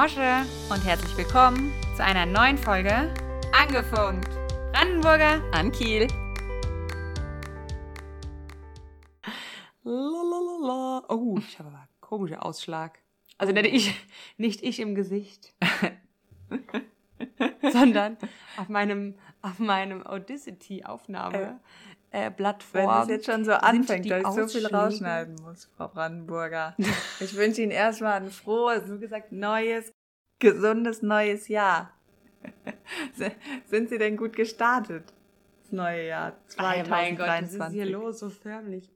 Mosche und herzlich willkommen zu einer neuen Folge Angefunkt. Brandenburger an Kiel. Lalalala. Oh, ich habe aber einen komischen Ausschlag. Also nicht ich, nicht ich im Gesicht, sondern auf meinem, auf meinem Audacity-Aufnahme. Äh, Plattform. Wenn es jetzt schon so anfängt, dass ich so viel rausschneiden muss, Frau Brandenburger. Ich wünsche Ihnen erstmal ein frohes, wie gesagt, neues, gesundes neues Jahr. Sind Sie denn gut gestartet? Das neue Jahr 2023. mein Gott, was ist hier los, so förmlich.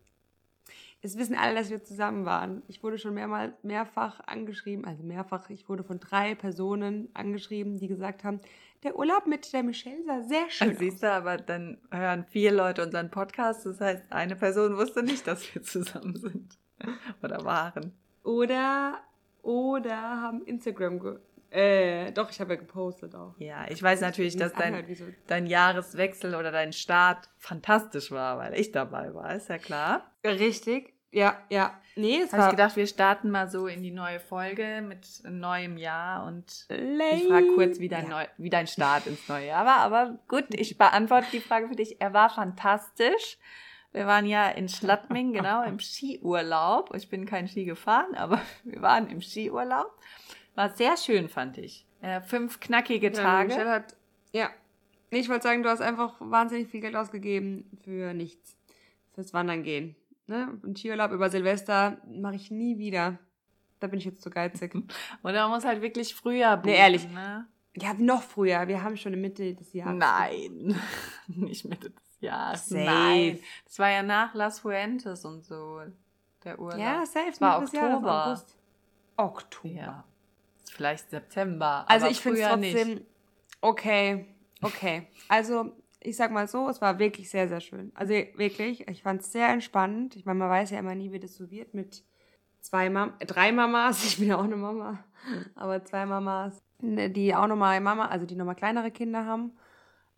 Es wissen alle, dass wir zusammen waren. Ich wurde schon mehrmals, mehrfach angeschrieben, also mehrfach, ich wurde von drei Personen angeschrieben, die gesagt haben, der Urlaub mit der Michelle sah sehr schön also, Siehst du, aber dann hören vier Leute unseren Podcast. Das heißt, eine Person wusste nicht, dass wir zusammen sind. Oder waren. Oder, oder haben Instagram äh, doch, ich habe ja gepostet auch. Ja, ich weiß natürlich, dass dein, dein Jahreswechsel oder dein Start fantastisch war, weil ich dabei war, ist ja klar. Richtig. Ja, ja. Nee, es Habe ich gedacht, wir starten mal so in die neue Folge mit neuem Jahr und Lame. ich frage kurz, wie dein, ja. Neu wie dein Start ins neue Jahr war. Aber gut, ich beantworte die Frage für dich. Er war fantastisch. Wir waren ja in Schladming, genau, im Skiurlaub. Ich bin kein Ski gefahren, aber wir waren im Skiurlaub. War sehr schön, fand ich. Äh, fünf knackige Tage. Ja, hat, ja. Ich wollte sagen, du hast einfach wahnsinnig viel Geld ausgegeben für nichts. Fürs Wandern gehen. Ne? Ein Skiurlaub über Silvester mache ich nie wieder. Da bin ich jetzt zu geizig. Oder man muss halt wirklich früher buchen, Nee, ehrlich. Ne? Ja, noch früher. Wir haben schon Mitte des Jahres. Nein, nicht Mitte des Jahres. Safe. Nein. Das war ja nach Las Fuentes und so, der Urlaub. Ja, safe. Das war Oktober. Oktober. Ja vielleicht September. Also ich finde es trotzdem nicht. okay, okay. Also ich sag mal so, es war wirklich sehr, sehr schön. Also wirklich, ich fand es sehr entspannend. Ich meine, man weiß ja immer nie, wie das so wird mit zwei Mam drei Mamas. Ich bin ja auch eine Mama, aber zwei Mamas, ne, die auch nochmal Mama, also die nochmal kleinere Kinder haben.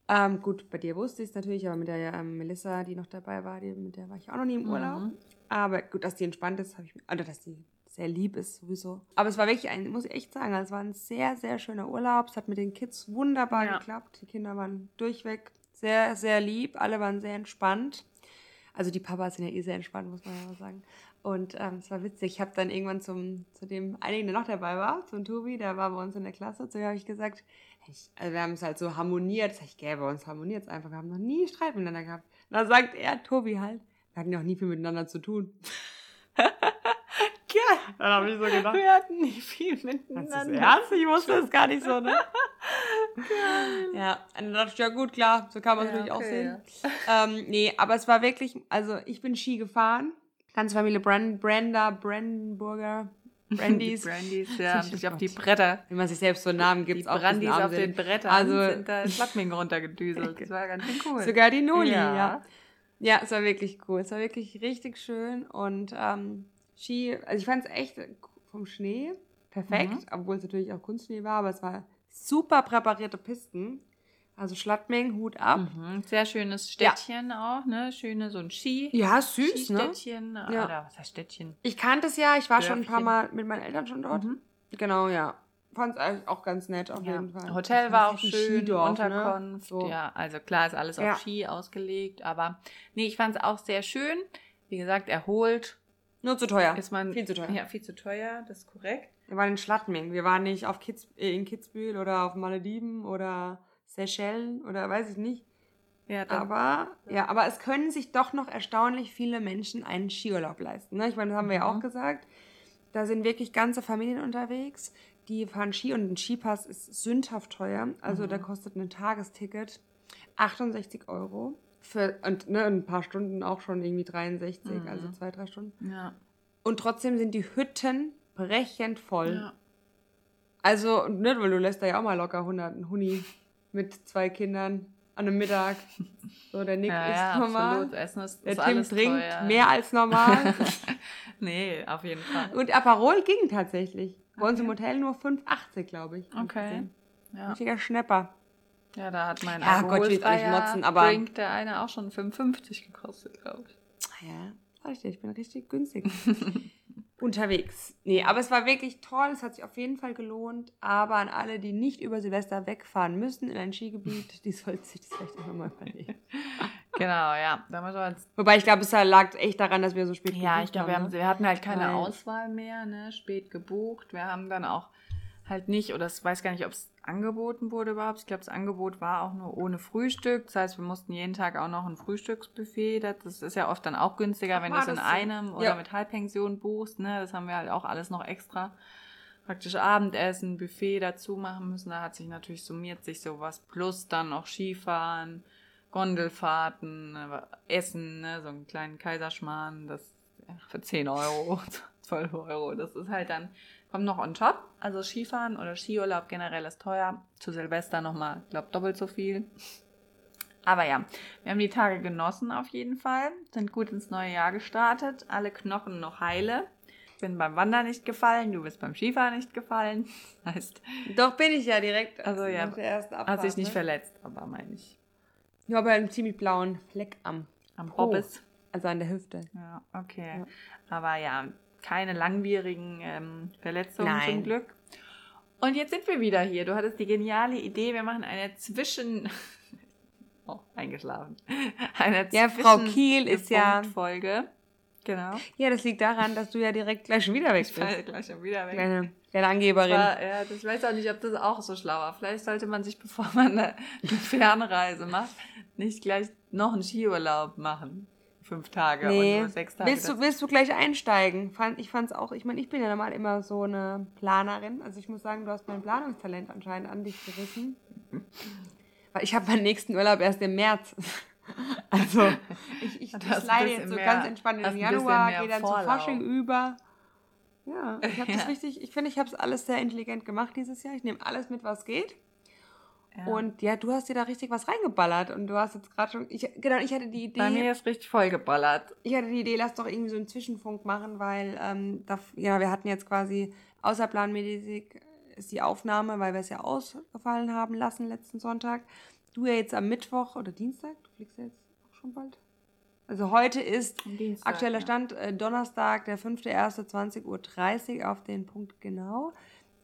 Ähm, gut, bei dir wusste ich es natürlich, aber mit der ähm, Melissa, die noch dabei war, die, mit der war ich auch noch nie im Urlaub. Mhm. Aber gut, dass die entspannt ist, habe ich, oder dass die sehr lieb ist sowieso. Aber es war wirklich ein, muss ich echt sagen, es war ein sehr, sehr schöner Urlaub. Es hat mit den Kids wunderbar ja. geklappt. Die Kinder waren durchweg sehr, sehr lieb. Alle waren sehr entspannt. Also die Papas sind ja eh sehr entspannt, muss man ja mal sagen. Und ähm, es war witzig. Ich habe dann irgendwann zum, zu dem einigen, der noch dabei war, zum Tobi, der war bei uns in der Klasse, zu dem habe ich gesagt, ich, also wir haben es halt so harmoniert. Das ich, gell, bei uns harmoniert es einfach. Wir haben noch nie Streit miteinander gehabt. Und da sagt er, Tobi halt, wir hatten ja auch nie viel miteinander zu tun. Ja. Dann habe ich so gedacht. Wir hatten nicht viel miteinander. Ernst? Ich wusste es gar nicht so, ne? Geil. Ja, und dann dachte ich, ja gut, klar, so kann man es ja, natürlich okay, auch sehen. Ja. Ähm, nee, aber es war wirklich, also ich bin Ski gefahren. Ganze Familie Brand, Brenda, Brandenburger, Brandys. Die Brandys, ja, sich auf die Bretter. Wie man sich selbst so einen Namen gibt. Die Brandys auf den Brettern also, sind da Schlappming runtergedüselt. Das war ganz schön cool. Sogar die Noli, ja. ja. Ja, es war wirklich cool. Es war wirklich richtig schön und ähm, Ski, also ich fand es echt vom Schnee perfekt, mhm. obwohl es natürlich auch Kunstschnee war, aber es war super präparierte Pisten. Also Schlattmeng, Hut ab. Mhm. Sehr schönes Städtchen ja. auch, ne? Schöne, so ein Ski. Ja, süß, ne? Städtchen, ja. oder was heißt Städtchen? Ich kannte es ja, ich war Dörfchen. schon ein paar Mal mit meinen Eltern schon dort. Mhm. Genau, ja. Fand es auch ganz nett auf ja. jeden Fall. Hotel war auch schön, Skidorf, ne? Unterkunft. Ne? So. Ja, also klar ist alles auf Ski ausgelegt, aber nee, ich fand es auch sehr schön. Wie gesagt, erholt, nur zu teuer. Ist man, viel zu teuer. Ja, viel zu teuer, das ist korrekt. Wir waren in Schladming. Wir waren nicht auf Kids, äh, in Kitzbühel oder auf Malediven oder Seychellen oder weiß ich nicht. Ja, aber, ja, aber es können sich doch noch erstaunlich viele Menschen einen Skiurlaub leisten. Ne? Ich meine, das haben wir ja auch mhm. gesagt. Da sind wirklich ganze Familien unterwegs, die fahren Ski und ein Skipass ist sündhaft teuer. Also mhm. da kostet ein Tagesticket 68 Euro. Für, und ne, ein paar Stunden auch schon irgendwie 63, mhm. also zwei, drei Stunden. Ja. Und trotzdem sind die Hütten brechend voll. Ja. Also, ne, weil du lässt da ja auch mal locker 100 einen Huni mit zwei Kindern an einem Mittag. So, der Nick ja, ist ja, normal. Essen ist, der ist Tim trinkt teuer. mehr als normal. nee, auf jeden Fall. Und Aperol ging tatsächlich. Bei okay. uns im Hotel nur 5,80, glaube ich. Okay. Ja. Richtiger Schnepper. Ja, da hat mein ja, Gott, ich motzen, aber Drink der eine auch schon 55 gekostet, glaube ich. Ja, richtig, ich bin richtig günstig. unterwegs. Nee, aber es war wirklich toll, es hat sich auf jeden Fall gelohnt. Aber an alle, die nicht über Silvester wegfahren müssen in ein Skigebiet, die sollten sich das vielleicht auch nochmal überlegen. Genau, ja. Wobei ich glaube, es lag echt daran, dass wir so spät Ja, ich glaube, wir, haben, ne? wir hatten halt keine Weil- Auswahl mehr, ne? Spät gebucht. Wir haben dann auch halt nicht, oder ich weiß gar nicht, ob es angeboten wurde überhaupt. Ich glaube, das Angebot war auch nur ohne Frühstück. Das heißt, wir mussten jeden Tag auch noch ein Frühstücksbuffet. Das, ist ja oft dann auch günstiger, Ach, wenn du es in so? einem oder Ja. mit Halbpension buchst. Ne? Das haben wir halt auch alles noch extra. Praktisch Abendessen, Buffet dazu machen müssen. Da hat sich natürlich summiert sich sowas. Plus dann noch Skifahren, Gondelfahrten, Essen, ne? so einen kleinen Kaiserschmarrn. Das ja, für 10 Euro, 12 Euro. Das ist halt dann, kommt noch on top. Also Skifahren oder Skiurlaub generell ist teuer. Zu Silvester nochmal, ich glaube, doppelt so viel. Aber ja, wir haben die Tage genossen auf jeden Fall. Sind gut ins neue Jahr gestartet. Alle Knochen noch heile. Bin beim Wandern nicht gefallen, du bist beim Skifahren nicht gefallen. Heißt, Doch bin ich ja direkt Also ja, Abfahrt. hast dich nicht ne? verletzt, aber meine ich. Ja, aber einen ziemlich blauen Fleck am, Am Po. Bobbes. also an der Hüfte. Ja, okay. Ja. Aber ja, keine langwierigen ähm, Verletzungen Nein. zum Glück. Und jetzt sind wir wieder hier. Du hattest die geniale Idee, wir machen eine Zwischen... Oh, eingeschlafen. Eine Ja, Frau Kiel ist ja- Folge. Genau. Ja, das liegt daran, dass du ja direkt gleich schon wieder weg Ich bist. falle gleich schon wieder weg. Kleine, kleine Angeberin. War, ja, das, ich weiß auch nicht, ob das auch so schlau war. Vielleicht sollte man sich, bevor man eine, eine Fernreise macht, nicht gleich noch einen Skiurlaub machen. Fünf Tage Nee. und nur sechs Tage. Willst du, willst du gleich einsteigen? Fand, ich fand's auch, ich meine, ich bin ja normal immer so eine Planerin. Also ich muss sagen, du hast mein Planungstalent anscheinend an dich gerissen. Weil ich habe meinen nächsten Urlaub erst im März. Also ich, ich, ich bisschen jetzt so mehr- ganz entspannt bisschen Januar, gehe dann Vorlauf. zu Fasching über. Ja, ich habe das Ja. richtig, ich finde, ich habe es alles sehr intelligent gemacht dieses Jahr. Ich nehme alles mit, was geht. Ja. Und ja, du hast dir da richtig was reingeballert. Und du hast jetzt gerade schon, ich, genau, ich hatte die Idee. Bei mir ist richtig vollgeballert. Ich hatte die Idee, lass doch irgendwie so einen Zwischenfunk machen, weil ähm, da, ja, wir hatten jetzt quasi außerplanmäßig ist die Aufnahme, weil wir es ja ausgefallen haben lassen letzten Sonntag. Du ja jetzt am Mittwoch oder Dienstag, du fliegst ja jetzt auch schon bald. Also heute ist Dienstag, aktueller ja. Stand äh, Donnerstag, der 5.1.20.30 Uhr auf den Punkt genau.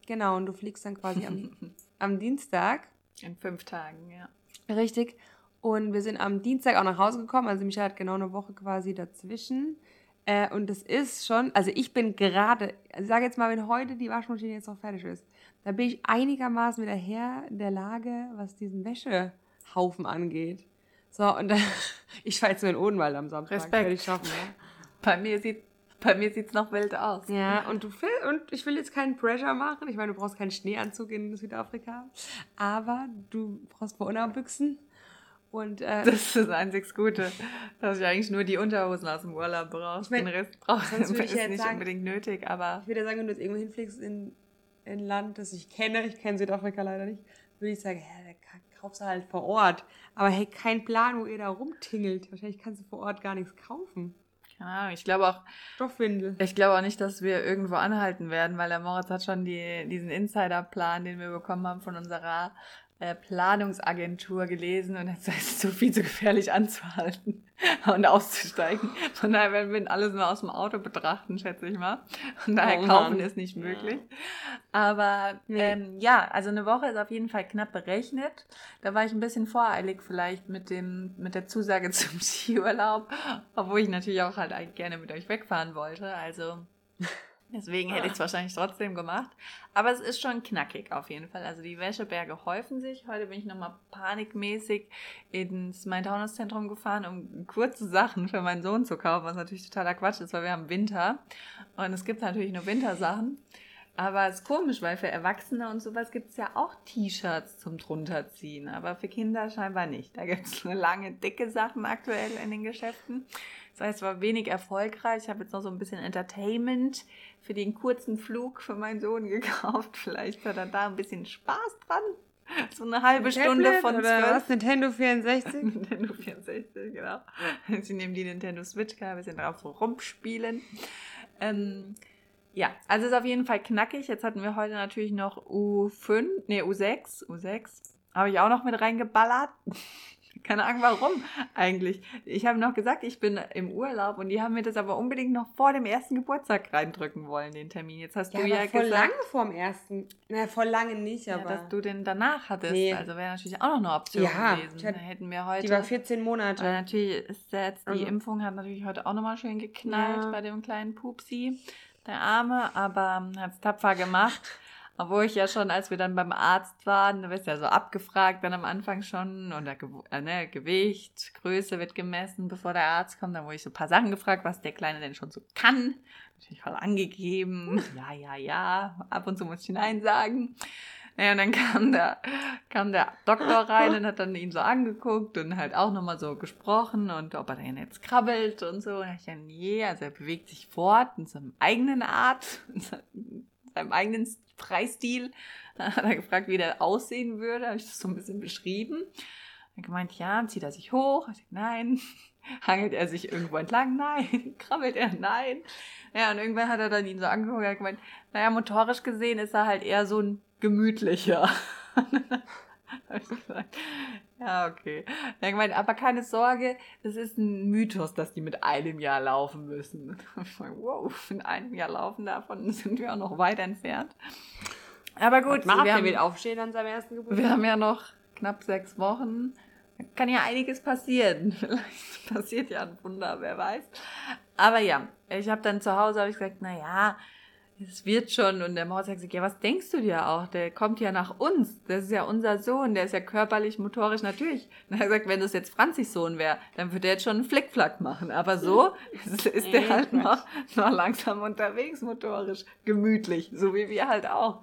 Genau, und du fliegst dann quasi am, am Dienstag. In fünf Tagen, ja. Richtig. Und wir sind am Dienstag auch nach Hause gekommen. Also Michael hat genau eine Woche quasi dazwischen. Äh, und das ist schon, also ich bin gerade, also ich sage jetzt mal, wenn heute die Waschmaschine jetzt noch fertig ist, da bin ich einigermaßen wieder her in der Lage, was diesen Wäschehaufen angeht. So, und dann, ich fahre jetzt nur in Odenwald am Samstag. Respekt. Ich schaffen, ja. Bei mir sieht bei mir sieht's noch wild aus. Ja, und du will, und ich will jetzt keinen Pressure machen. Ich meine, du brauchst keinen Schneeanzug in Südafrika. Aber du brauchst Büchsen Und äh, Das ist das einzig Gute, dass ich eigentlich nur die Unterhosen aus dem Urlaub brauche. Ich mein, Den Rest brauche würde ich ist ja nicht sagen- unbedingt nötig, aber ich würde sagen, wenn du jetzt irgendwo hinfliegst in in ein Land, das ich kenne, ich kenne Südafrika leider nicht, würde ich sagen, ja, da ka- kaufst du halt vor Ort. Aber hey, kein Plan, wo ihr da rumtingelt. Wahrscheinlich kannst du vor Ort gar nichts kaufen. Keine Ahnung. Ich glaube auch, Stoffwindel. ich glaube auch nicht, dass wir irgendwo anhalten werden, weil der Moritz hat schon die, diesen Insiderplan, den wir bekommen haben von unserer Planungsagentur gelesen und jetzt ist es so viel zu gefährlich anzuhalten und auszusteigen. Von daher werden wir alles nur aus dem Auto betrachten, schätze ich mal. Und daher Oh kaufen ist nicht möglich. Aber Nee. ähm, ja, also eine Woche ist auf jeden Fall knapp berechnet. Da war ich ein bisschen voreilig vielleicht mit dem mit der Zusage zum Skiurlaub, obwohl ich natürlich auch halt eigentlich gerne mit euch wegfahren wollte. Also deswegen hätte ich es wahrscheinlich trotzdem gemacht. Aber es ist schon knackig auf jeden Fall. Also die Wäscheberge häufen sich. Heute bin ich nochmal panikmäßig ins Main-Taunus-Zentrum gefahren, um kurze Sachen für meinen Sohn zu kaufen, was natürlich totaler Quatsch ist, weil wir haben Winter. Und es gibt natürlich nur Wintersachen. Aber es ist komisch, weil für Erwachsene und sowas gibt es ja auch T-Shirts zum drunterziehen, aber für Kinder scheinbar nicht. Da gibt es nur lange, dicke Sachen aktuell in den Geschäften. Das heißt, es war wenig erfolgreich. Ich habe jetzt noch so ein bisschen Entertainment für den kurzen Flug für meinen Sohn gekauft. Vielleicht hat er da ein bisschen Spaß dran. So eine halbe Stunde Tablet von oder zwölf. was? Nintendo 64? Nintendo 64, genau. Sie nehmen die Nintendo Switch, kann ein bisschen drauf so rumspielen. Ähm, ja, also ist auf jeden Fall knackig. Jetzt hatten wir heute natürlich noch U5, nee, U6, U6. Habe ich auch noch mit reingeballert. Keine Ahnung, warum eigentlich. Ich habe noch gesagt, ich bin im Urlaub und die haben mir das aber unbedingt noch vor dem ersten Geburtstag reindrücken wollen, den Termin. Jetzt hast ja, du ja voll gesagt. lange vor dem ersten. Na, voll lange nicht, aber. Ja, dass du den danach hattest. Nee. Also wäre natürlich auch noch eine Option ja, gewesen. Hab, hätten wir heute. Die war 14 Monate. Aber natürlich ist jetzt, die also. Impfung hat natürlich heute auch nochmal schön geknallt ja. bei dem kleinen Pupsi, der Arme, aber hat es tapfer gemacht. Obwohl ich ja schon, als wir dann beim Arzt waren, du wirst ja so abgefragt dann am Anfang schon und der Ge äh, ne, Gewicht, Größe wird gemessen, bevor der Arzt kommt. Dann wurde ich so ein paar Sachen gefragt, was der Kleine denn schon so kann. Natürlich voll angegeben. Ja, ja, ja. Ab und zu muss ich Nein sagen. Ja, und dann kam der, kam der Doktor rein und hat dann ihn so angeguckt und halt auch nochmal so gesprochen und ob er denn jetzt krabbelt und so. Und ich ja, nee, also er bewegt sich fort in seinem eigenen Art, in seinem eigenen Freistil. Dann hat er gefragt, wie der aussehen würde. Habe ich das so ein bisschen beschrieben. Er gemeint, ja, zieht er sich hoch? Ich sag, nein. Hangelt er sich irgendwo entlang? Nein. Krabbelt er? Nein. Ja, und irgendwann hat er dann ihn so angeguckt. Er hat gemeint, naja, motorisch gesehen ist er halt eher so ein gemütlicher. Ja, okay. Er hat gemeint, aber keine Sorge, das ist ein Mythos, dass die mit einem Jahr laufen müssen. Ich meine, wow, in einem Jahr laufen, davon sind wir auch noch weit entfernt. Aber gut, Was wir haben, mit aufstehen an seinem ersten Geburtstag. Wir haben ja noch knapp sechs Wochen. Da kann ja einiges passieren. Vielleicht passiert ja ein Wunder, wer weiß. Aber ja, ich habe dann zu Hause ich gesagt, na ja, es wird schon. Und der Maus hat gesagt, ja, was denkst du dir auch? Der kommt ja nach uns. Das ist ja unser Sohn. Der ist ja körperlich, motorisch natürlich. Und er gesagt, wenn das jetzt Franzis Sohn wäre, dann würde er jetzt schon einen Flickflack machen. Aber so ist, ist der halt noch, noch langsam unterwegs, motorisch, gemütlich. So wie wir halt auch.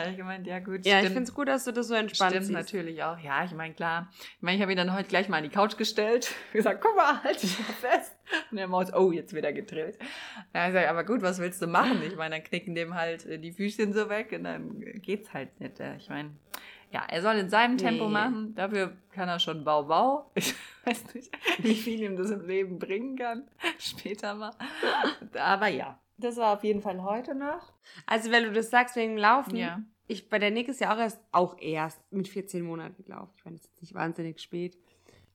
Also ich gemeint, ja gut. Ja, stimmt. ich finde es gut, dass du das so entspannt Stimmt siehst. natürlich auch. Ja, ich meine, klar. Ich meine, ich habe ihn dann heute gleich mal an die Couch gestellt. gesagt, guck mal, halt dich fest. Und der Maus, oh, jetzt wird er gedrillt. Ja, ich sage, aber gut, was willst du machen? Ich meine, dann knicken dem halt äh, die Füßchen so weg und dann geht's halt nicht. Ich meine, ja, er soll in seinem Tempo nee. machen. Dafür kann er schon Bau Bau. Ich weiß nicht, wie viel ihm das im Leben bringen kann. Später mal. Aber ja, das war auf jeden Fall heute noch. Also, wenn du das sagst wegen Laufen, ja. ich bei der Nick ist ja auch erst, auch erst mit 14 Monaten gelaufen. Ich meine, das ist nicht wahnsinnig spät.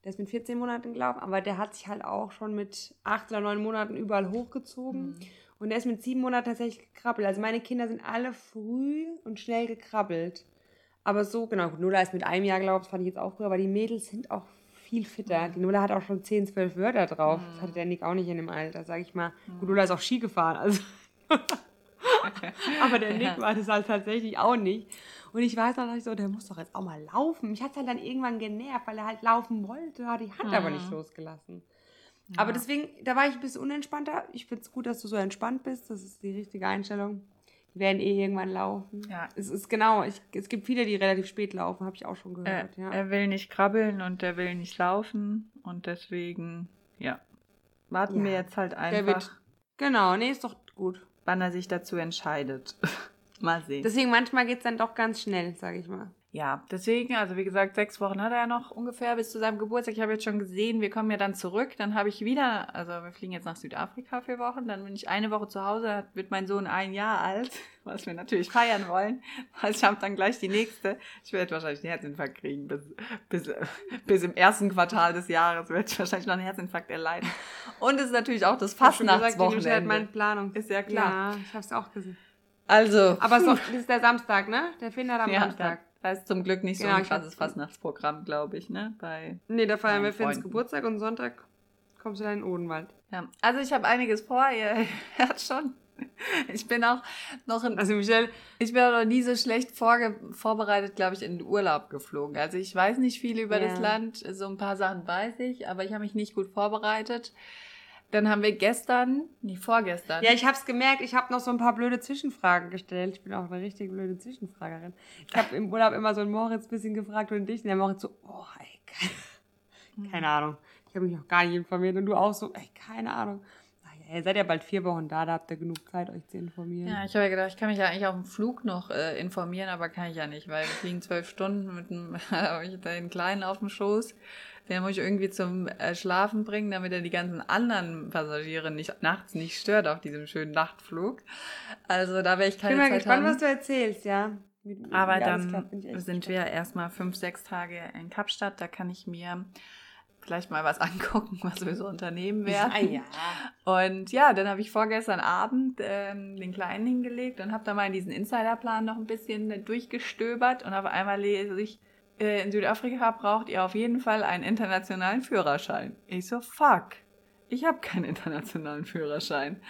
Der ist mit 14 Monaten gelaufen, aber der hat sich halt auch schon mit 8 oder 9 Monaten überall hochgezogen. Mhm. Und der ist mit 7 Monaten tatsächlich gekrabbelt. Also meine Kinder sind alle früh und schnell gekrabbelt. Aber so, genau, Nola ist mit einem Jahr gelaufen, das fand ich jetzt auch früher, aber die Mädels sind auch viel fitter. Die Nola hat auch schon 10, 12 Wörter drauf. Das hatte der Nick auch nicht in dem Alter, sag ich mal. Gut, Nola ist auch Ski gefahren, also. Aber der Nick war das halt tatsächlich auch nicht. Und ich weiß noch so, der muss doch jetzt auch mal laufen. Mich hat es halt dann irgendwann genervt, weil er halt laufen wollte, hat die Hand mhm. aber nicht losgelassen. Ja. Aber deswegen, da war ich ein bisschen unentspannter. Ich finde es gut, dass du so entspannt bist. Das ist die richtige Einstellung. Werden eh irgendwann laufen. Ja. Es ist genau, ich, es gibt viele, die relativ spät laufen, habe ich auch schon gehört. Äh, ja. Er will nicht krabbeln und er will nicht laufen. Und deswegen, ja, warten ja. wir jetzt halt einfach. Wird, genau, nee, ist doch gut. Wann er sich dazu entscheidet. mal sehen. Deswegen manchmal geht es dann doch ganz schnell, sage ich mal. Ja, deswegen, also wie gesagt, sechs Wochen hat er ja noch ungefähr bis zu seinem Geburtstag. Ich habe jetzt schon gesehen, wir kommen ja dann zurück. Dann habe ich wieder, also wir fliegen jetzt nach Südafrika für Wochen. Dann bin ich eine Woche zu Hause, dann wird mein Sohn ein Jahr alt, was wir natürlich feiern wollen. Also ich habe dann gleich die nächste. Ich werde wahrscheinlich einen Herzinfarkt kriegen. Bis, bis, bis im ersten Quartal des Jahres werde ich wahrscheinlich noch einen Herzinfarkt erleiden. Und es ist natürlich auch das Fastnachtswochenende. Halt meine Planung. Ist ja klar. Ja, ich habe es auch gesehen. Also. Aber so, das ist der Samstag, ne? Der findet am ja, Samstag. Das heißt zum Glück nicht so ja, ein krasses Fastnachtsprogramm, glaube ich, ne? Bei nee, da feiern wir Finns Geburtstag und Sonntag kommst du dann in den Odenwald. Ja, also ich habe einiges vor, ihr hört schon. Ich bin auch noch in, also Michelle, ich bin auch noch nie so schlecht vorge vorbereitet, glaube ich, in den Urlaub geflogen. Also ich weiß nicht viel über yeah. das Land, so ein paar Sachen weiß ich, aber ich habe mich nicht gut vorbereitet. Dann haben wir gestern, nee, vorgestern. Ja, ich habe es gemerkt, ich habe noch so ein paar blöde Zwischenfragen gestellt. Ich bin auch eine richtig blöde Zwischenfragerin. Ich habe im Urlaub immer so einen Moritz ein bisschen gefragt und dich. Und der Moritz so, oh, ey, keine, hm. keine Ahnung. Ich habe mich noch gar nicht informiert. Und du auch so, ey, keine Ahnung. Ihr seid ja bald vier Wochen da, da habt ihr genug Zeit, euch zu informieren. Ja, ich habe ja gedacht, ich kann mich ja eigentlich auf dem Flug noch äh, informieren, aber kann ich ja nicht, weil wir fliegen zwölf Stunden mit dem, ich den Kleinen auf dem Schoß. Den muss ich irgendwie zum äh, Schlafen bringen, damit er die ganzen anderen Passagiere nicht, nachts nicht stört auf diesem schönen Nachtflug. Also da wäre ich keine Zeit Ich bin mal gespannt, haben. was du erzählst, ja. Mit, Aber dann klappt, sind wir erstmal fünf, sechs Tage in Kapstadt. Da kann ich mir vielleicht mal was angucken, was wir so unternehmen werden. Ah, ja. Und ja, dann habe ich vorgestern Abend ähm, den Kleinen hingelegt und habe da mal in diesen Insiderplan noch ein bisschen durchgestöbert und auf einmal lese ich, in Südafrika braucht ihr auf jeden Fall einen internationalen Führerschein. Ich so, fuck, ich habe keinen internationalen Führerschein.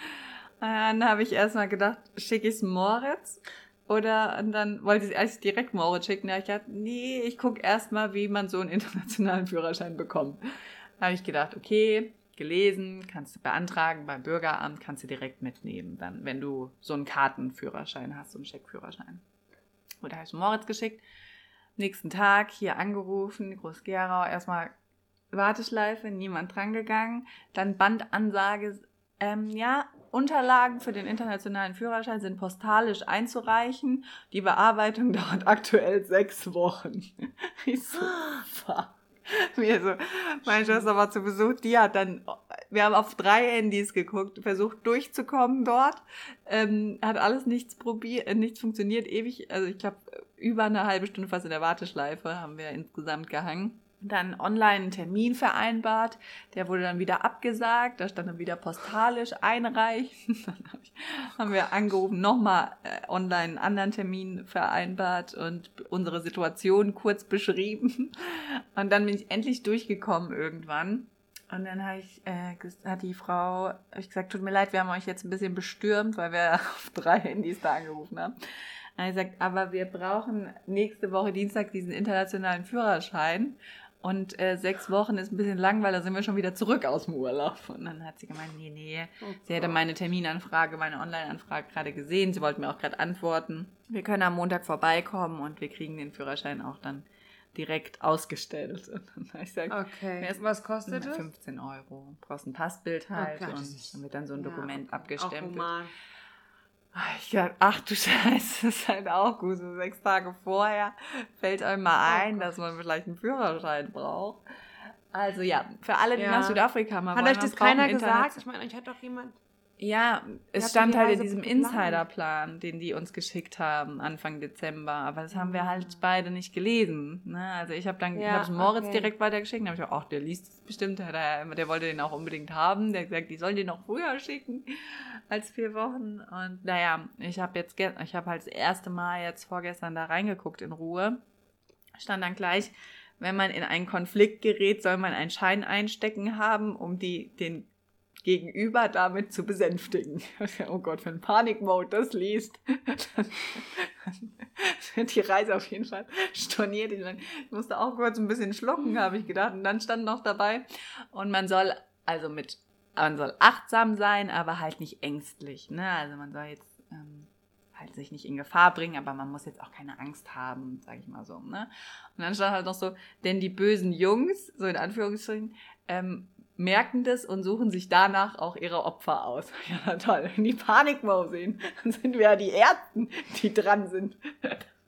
Dann habe ich erstmal gedacht, schicke ich es Moritz oder und dann wollte ich eigentlich direkt Moritz schicken. Da habe ich gedacht, nee, ich gucke erstmal, wie man so einen internationalen Führerschein bekommt. Da habe ich gedacht, okay, gelesen, kannst du beantragen beim Bürgeramt, kannst du direkt mitnehmen, dann, wenn du so einen Kartenführerschein hast, so einen Scheckführerschein. Oder habe ich Moritz geschickt. Nächsten Tag hier angerufen, Groß-Gerau, erstmal Warteschleife, niemand drangegangen. Dann Bandansage, ähm, ja, Unterlagen für den internationalen Führerschein sind postalisch einzureichen. Die Bearbeitung dauert aktuell sechs Wochen. Ich so. Mir so, meine Schwester war zu Besuch, die hat dann, wir haben auf drei Handys geguckt, versucht durchzukommen dort, ähm, hat alles nichts probiert, nichts funktioniert, ewig, also ich glaube, über eine halbe Stunde fast in der Warteschleife haben wir insgesamt gehangen dann online einen Termin vereinbart. Der wurde dann wieder abgesagt. Da stand dann wieder postalisch einreichen. Dann haben wir angerufen, nochmal äh, online einen anderen Termin vereinbart und unsere Situation kurz beschrieben. Und dann bin ich endlich durchgekommen irgendwann. Und dann habe ich, äh, hat die Frau, ich gesagt, tut mir leid, wir haben euch jetzt ein bisschen bestürmt, weil wir auf drei Handys da angerufen haben. Und ich gesagt, aber wir brauchen nächste Woche Dienstag diesen internationalen Führerschein. Und äh, sechs Wochen ist ein bisschen lang, weil da sind wir schon wieder zurück aus dem Urlaub. Und dann hat sie gemeint, nee, nee. Oh sie hätte meine Terminanfrage, meine Online-Anfrage gerade gesehen. Sie wollte mir auch gerade antworten. Wir können am Montag vorbeikommen und wir kriegen den Führerschein auch dann direkt ausgestellt. Und dann habe ich gesagt, okay. Was kostet es? 15 Euro. Du brauchst ein Passbild oh halt oh, und dann wird dann so ein Dokument ja, abgestempelt. Ich dachte, ach du Scheiße, das ist halt auch gut. So sechs Tage vorher fällt einem mal oh ein, oh dass man vielleicht einen Führerschein braucht. Also ja, für alle, die ja. nach Südafrika mal Hat euch das keiner gesagt? Ich meine, euch hat doch jemand ja, es stand halt in diesem Insiderplan, den die uns geschickt haben Anfang Dezember, aber das haben wir ah. halt beide nicht gelesen. Ne? Also ich habe dann, ja, ich habe es Moritz okay. direkt weitergeschickt, da habe ich auch, ach, der liest es bestimmt, der, der wollte den auch unbedingt haben, der hat gesagt, die sollen den noch früher schicken als vier Wochen. Und naja, ich habe jetzt, ich habe halt das erste Mal jetzt vorgestern da reingeguckt in Ruhe, stand dann gleich, wenn man in einen Konflikt gerät, soll man einen Schein einstecken haben, um die, den Gegenüber damit zu besänftigen. oh Gott, wenn Panikmode das liest, dann wird die Reise auf jeden Fall storniert. Ich musste auch kurz ein bisschen schlucken, habe ich gedacht. Und dann stand noch dabei. Und man soll also mit, man soll achtsam sein, aber halt nicht ängstlich. Ne? Also man soll jetzt ähm, halt sich nicht in Gefahr bringen, aber man muss jetzt auch keine Angst haben, sage ich mal so. Ne? Und dann stand halt noch so, denn die bösen Jungs, so in Anführungsstrichen, ähm, merken das und suchen sich danach auch ihre Opfer aus. Ja, toll. Wenn die Panikmau sehen, dann sind wir ja die Ersten, die dran sind.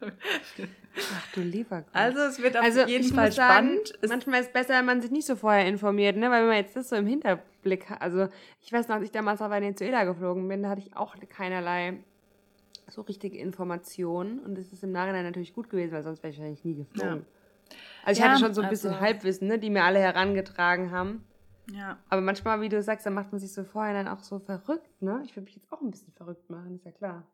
Ach du lieber Gott. Also es wird auf also, jeden Fall spannend. Sagen, manchmal ist es besser, wenn man sich nicht so vorher informiert, ne? Weil wenn man jetzt das so im Hinterblick hat, also ich weiß noch, als ich damals auf Venezuela geflogen bin, da hatte ich auch keinerlei so richtige Informationen und es ist im Nachhinein natürlich gut gewesen, weil sonst wäre ich wahrscheinlich nie geflogen. Ja. Also ich ja, hatte schon so ein bisschen also, Halbwissen, ne, die mir alle herangetragen haben. Ja. Aber manchmal, wie du sagst, dann macht man sich so vorher dann auch so verrückt, ne? Ich würde mich jetzt auch ein bisschen verrückt machen, ist ja klar.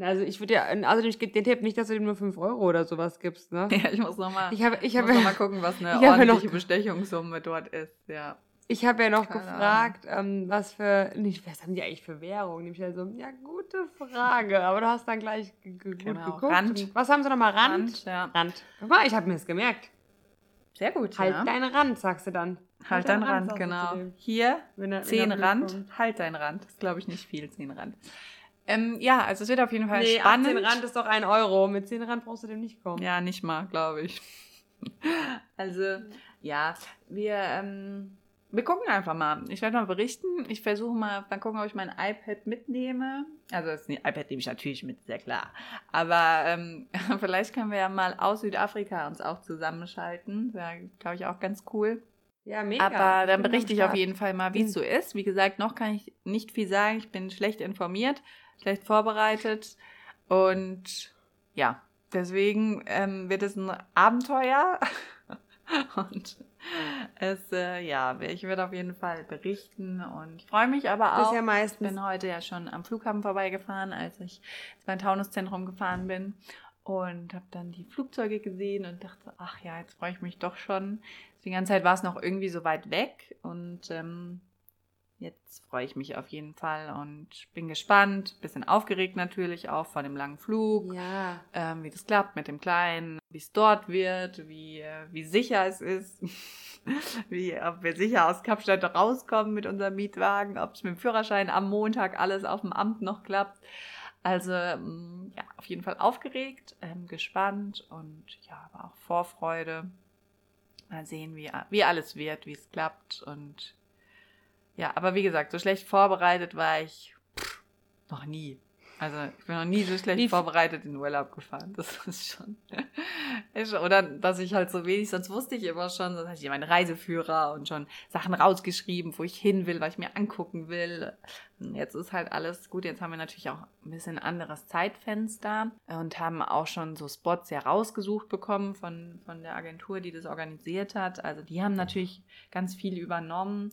Also ich würde ja, außerdem, ich gebe den Tipp nicht, dass du ihm nur 5 Euro oder sowas gibst, ne? Ja, ich muss nochmal ich hab, ich hab, noch mal gucken, was eine ordentliche noch, Bestechungssumme dort ist, ja. Ich habe ja noch Keine gefragt, ähm, was für, nicht, was haben die eigentlich für Währung? Nämlich halt so, ja, gute Frage, aber du hast dann gleich gut genau. geguckt. Rand. Was haben sie nochmal? Rand? Rand, ja. Rand. Guck mal, ich habe mir das gemerkt. Sehr gut, halt ja. deinen Rand, sagst du dann. Halt, halt deinen Rand, Rand genau. Hier, er, zehn Rand, kommt. halt deinen Rand. Das ist, glaube ich, nicht viel, zehn Rand. Ähm, ja, also es wird auf jeden Fall nee, spannend. 10 Rand ist doch ein Euro. Mit 10 Rand brauchst du dem nicht kommen. Ja, nicht mal, glaube ich. also, ja, wir ähm, wir gucken einfach mal. Ich werde mal berichten. Ich versuche mal, dann gucken, ob ich mein iPad mitnehme. Also das iPad nehme ich natürlich mit, sehr klar. Aber ähm, vielleicht können wir ja mal aus Südafrika uns auch zusammenschalten. Wäre, glaube ich, auch ganz cool. Ja, mega. Aber dann berichte ich auf jeden Fall mal, wie es so ist. Wie gesagt, noch kann ich nicht viel sagen. Ich bin schlecht informiert, schlecht vorbereitet. Und ja, deswegen ähm, wird es ein Abenteuer. und es, äh, ja, ich werde auf jeden Fall berichten und ich freue mich aber auch. Das ja meistens. Ich bin heute ja schon am Flughafen vorbeigefahren, als ich beim Taunuszentrum gefahren bin und habe dann die Flugzeuge gesehen und dachte, ach ja, jetzt freue ich mich doch schon. Die ganze Zeit war es noch irgendwie so weit weg und ähm, jetzt freue ich mich auf jeden Fall und bin gespannt, bisschen aufgeregt natürlich auch vor dem langen Flug, ja. ähm, wie das klappt mit dem Kleinen, wie es dort wird, wie, äh, wie sicher es ist, wie, ob wir sicher aus Kapstadt rauskommen mit unserem Mietwagen, ob es mit dem Führerschein am Montag alles auf dem Amt noch klappt. Also mm, ja, auf jeden Fall aufgeregt, ähm, gespannt und ja, aber auch Vorfreude. Mal sehen, wie, wie alles wird, wie es klappt. Und ja, aber wie gesagt, so schlecht vorbereitet war ich pff, noch nie. Also ich bin noch nie so schlecht vorbereitet in den Urlaub gefahren. Das ist schon. Oder dass ich halt so wenig, sonst wusste ich immer schon, sonst hatte ich meinen Reiseführer und schon Sachen rausgeschrieben, wo ich hin will, was ich mir angucken will. Jetzt ist halt alles gut. Jetzt haben wir natürlich auch ein bisschen anderes Zeitfenster und haben auch schon so Spots ja rausgesucht bekommen von, von der Agentur, die das organisiert hat. Also die haben natürlich ganz viel übernommen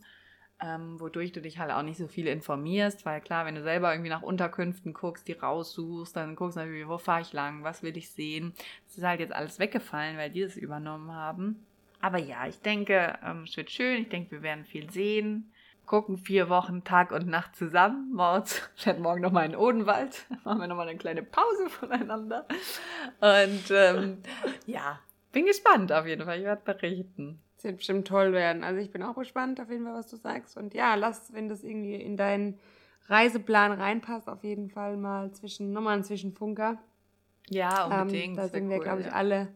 ähm, wodurch du dich halt auch nicht so viel informierst, weil klar, wenn du selber irgendwie nach Unterkünften guckst, die raussuchst, dann guckst du natürlich, wo fahre ich lang, was will ich sehen. Das ist halt jetzt alles weggefallen, weil die das übernommen haben. Aber ja, ich denke, ähm, es wird schön, ich denke, wir werden viel sehen. Gucken vier Wochen Tag und Nacht zusammen. Morgens, fährt morgen nochmal in Odenwald. Machen wir nochmal eine kleine Pause voneinander. Und ähm, ja, bin gespannt auf jeden Fall. Ich werde berichten. Es wird bestimmt toll werden. Also ich bin auch gespannt auf jeden Fall, was du sagst. Und ja, lass, wenn das irgendwie in deinen Reiseplan reinpasst, auf jeden Fall mal zwischen, nochmal einen Zwischenfunker. Ja, unbedingt. Ähm, da sind wir, cool, glaube ich, ja. alle,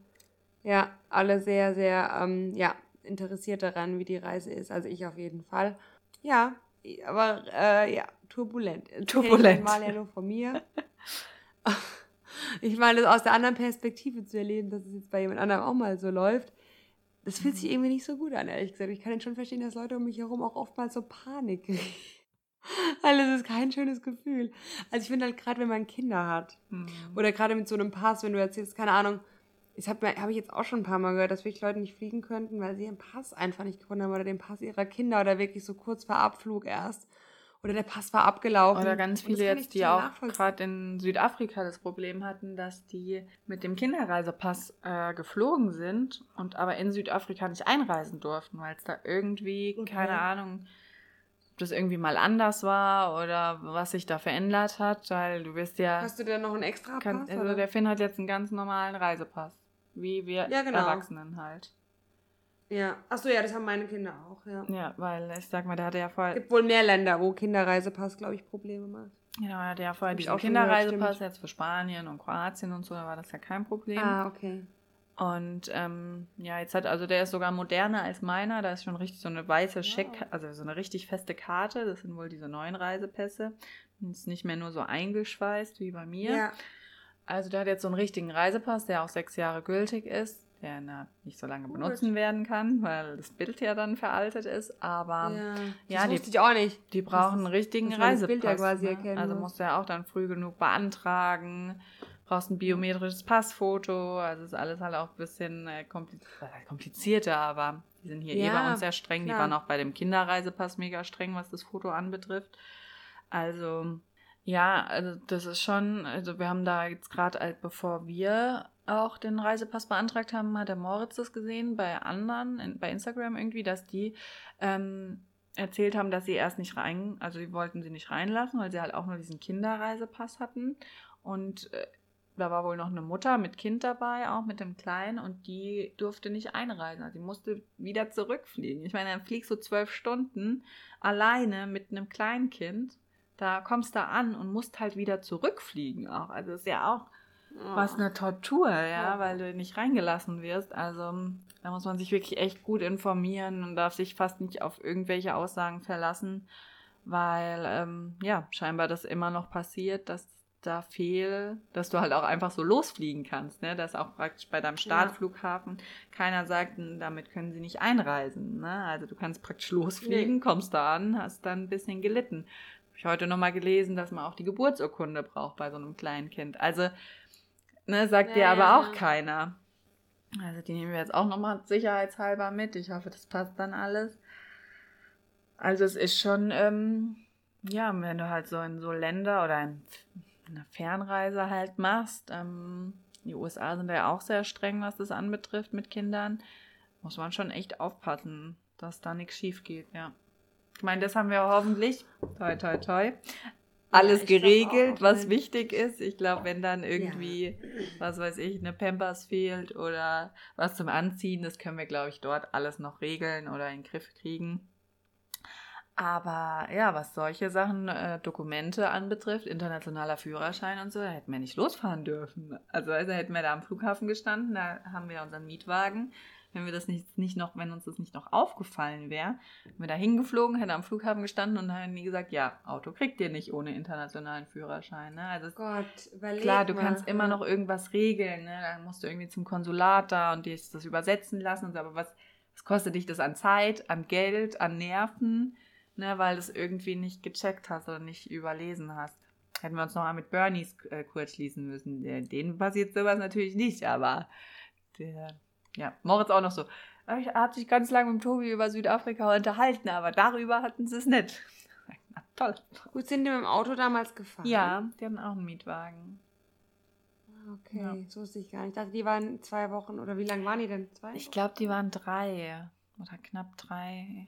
ja, alle sehr, sehr, ähm, ja, interessiert daran, wie die Reise ist. Also ich auf jeden Fall. Ja, aber äh, ja, turbulent. Turbulent. Mal ja nur von mir. ich meine, aus der anderen Perspektive zu erleben, dass es jetzt bei jemand anderem auch mal so läuft das fühlt sich mhm. irgendwie nicht so gut an, ehrlich gesagt. Ich kann schon verstehen, dass Leute um mich herum auch oftmals so Panik kriegen. Weil es ist kein schönes Gefühl. Also ich finde halt gerade, wenn man Kinder hat mhm. oder gerade mit so einem Pass, wenn du erzählst, keine Ahnung, das habe hab ich jetzt auch schon ein paar Mal gehört, dass wirklich Leute nicht fliegen könnten, weil sie ihren Pass einfach nicht gefunden haben oder den Pass ihrer Kinder oder wirklich so kurz vor Abflug erst oder der Pass war abgelaufen. Oder ganz viele jetzt, die auch gerade in Südafrika das Problem hatten, dass die mit dem Kinderreisepass äh, geflogen sind und aber in Südafrika nicht einreisen durften, weil es da irgendwie, okay. keine Ahnung, ob das irgendwie mal anders war oder was sich da verändert hat, weil du wirst ja... Hast du denn noch einen extra Pass? also oder? der Finn hat jetzt einen ganz normalen Reisepass, wie wir ja, genau. Erwachsenen halt. Ja, achso, ja, das haben meine Kinder auch, ja. Ja, weil ich sag mal, der hatte ja vorher. Es gibt wohl mehr Länder, wo Kinderreisepass, glaube ich, Probleme macht. Genau, er hatte ja vorher diesen Kinderreisepass jetzt für Spanien und Kroatien und so, da war das ja kein Problem. Ah, okay. Und ähm, ja, jetzt hat, also der ist sogar moderner als meiner, da ist schon richtig so eine weiße Scheck, wow. also so eine richtig feste Karte, das sind wohl diese neuen Reisepässe. Und ist nicht mehr nur so eingeschweißt wie bei mir. Ja. Also der hat jetzt so einen richtigen Reisepass, der auch sechs Jahre gültig ist der na, nicht so lange benutzen Gut. werden kann, weil das Bild ja dann veraltet ist. Aber ja, ja die, ich auch nicht. die brauchen einen richtigen Reisepass. Ja quasi ne? erkennen, also musst du ja auch dann früh genug beantragen. Brauchst ein biometrisches Passfoto. Also ist alles halt auch ein bisschen äh, komplizierter, aber die sind hier ja, eh bei uns sehr streng. Klar. Die waren auch bei dem Kinderreisepass mega streng, was das Foto anbetrifft. Also ja, also das ist schon, also wir haben da jetzt gerade, bevor wir auch den Reisepass beantragt haben, hat der Moritz das gesehen bei anderen, in, bei Instagram irgendwie, dass die ähm, erzählt haben, dass sie erst nicht rein, also sie wollten sie nicht reinlassen, weil sie halt auch nur diesen Kinderreisepass hatten. Und äh, da war wohl noch eine Mutter mit Kind dabei, auch mit dem Kleinen, und die durfte nicht einreisen. Also die musste wieder zurückfliegen. Ich meine, dann fliegst du zwölf Stunden alleine mit einem Kleinkind. Da kommst du an und musst halt wieder zurückfliegen auch. Also ist ja auch was eine Tortur, ja, weil du nicht reingelassen wirst. Also da muss man sich wirklich echt gut informieren und darf sich fast nicht auf irgendwelche Aussagen verlassen, weil ähm, ja scheinbar das immer noch passiert, dass da fehl, dass du halt auch einfach so losfliegen kannst, ne? Dass auch praktisch bei deinem Startflughafen ja. keiner sagt, damit können sie nicht einreisen, ne? Also du kannst praktisch losfliegen, nee. kommst da an, hast dann ein bisschen gelitten. Habe ich heute nochmal gelesen, dass man auch die Geburtsurkunde braucht bei so einem kleinen Kind. Also ne, sagt ja, dir aber ja. auch keiner. Also die nehmen wir jetzt auch nochmal sicherheitshalber mit. Ich hoffe, das passt dann alles. Also es ist schon, ähm, ja, wenn du halt so in so Länder oder in eine Fernreise halt machst, ähm, die USA sind ja auch sehr streng, was das anbetrifft mit Kindern, muss man schon echt aufpassen, dass da nichts schief geht, ja. Ich meine, das haben wir hoffentlich, toi, toi, toi, alles geregelt, was wichtig ist. Ich glaube, wenn dann irgendwie, was weiß ich, eine Pampers fehlt oder was zum Anziehen, das können wir, glaube ich, dort alles noch regeln oder in den Griff kriegen. Aber ja, was solche Sachen, äh, Dokumente anbetrifft, internationaler Führerschein und so, da hätten wir nicht losfahren dürfen. Also, also hätten wir da am Flughafen gestanden, da haben wir unseren Mietwagen. Wenn wir das nicht, nicht noch, wenn uns das nicht noch aufgefallen wäre, wären wir da hingeflogen, hätten am Flughafen gestanden und hätten die gesagt, ja, Auto kriegt ihr nicht ohne internationalen Führerschein. Ne? Also Gott, klar, du mal. kannst immer noch irgendwas regeln. Ne? Dann musst du irgendwie zum Konsulat da und dir das übersetzen lassen. Und so, aber was, was kostet dich das an Zeit, an Geld, an Nerven? ne, weil du es irgendwie nicht gecheckt hast oder nicht überlesen hast. Hätten wir uns noch mal mit Bernies äh, kurz schließen müssen. Denen passiert sowas natürlich nicht, aber der, ja, Moritz auch noch so. Ich habe sich ganz lange mit Tobi über Südafrika unterhalten, aber darüber hatten sie es nicht. Na, toll. Gut, sind die mit dem Auto damals gefahren? Ja, die hatten auch einen Mietwagen. Okay, ja. so wusste ich gar nicht. Ich dachte, die waren zwei Wochen oder wie lange waren die denn? Zwei? Ich glaube, die waren drei oder knapp drei.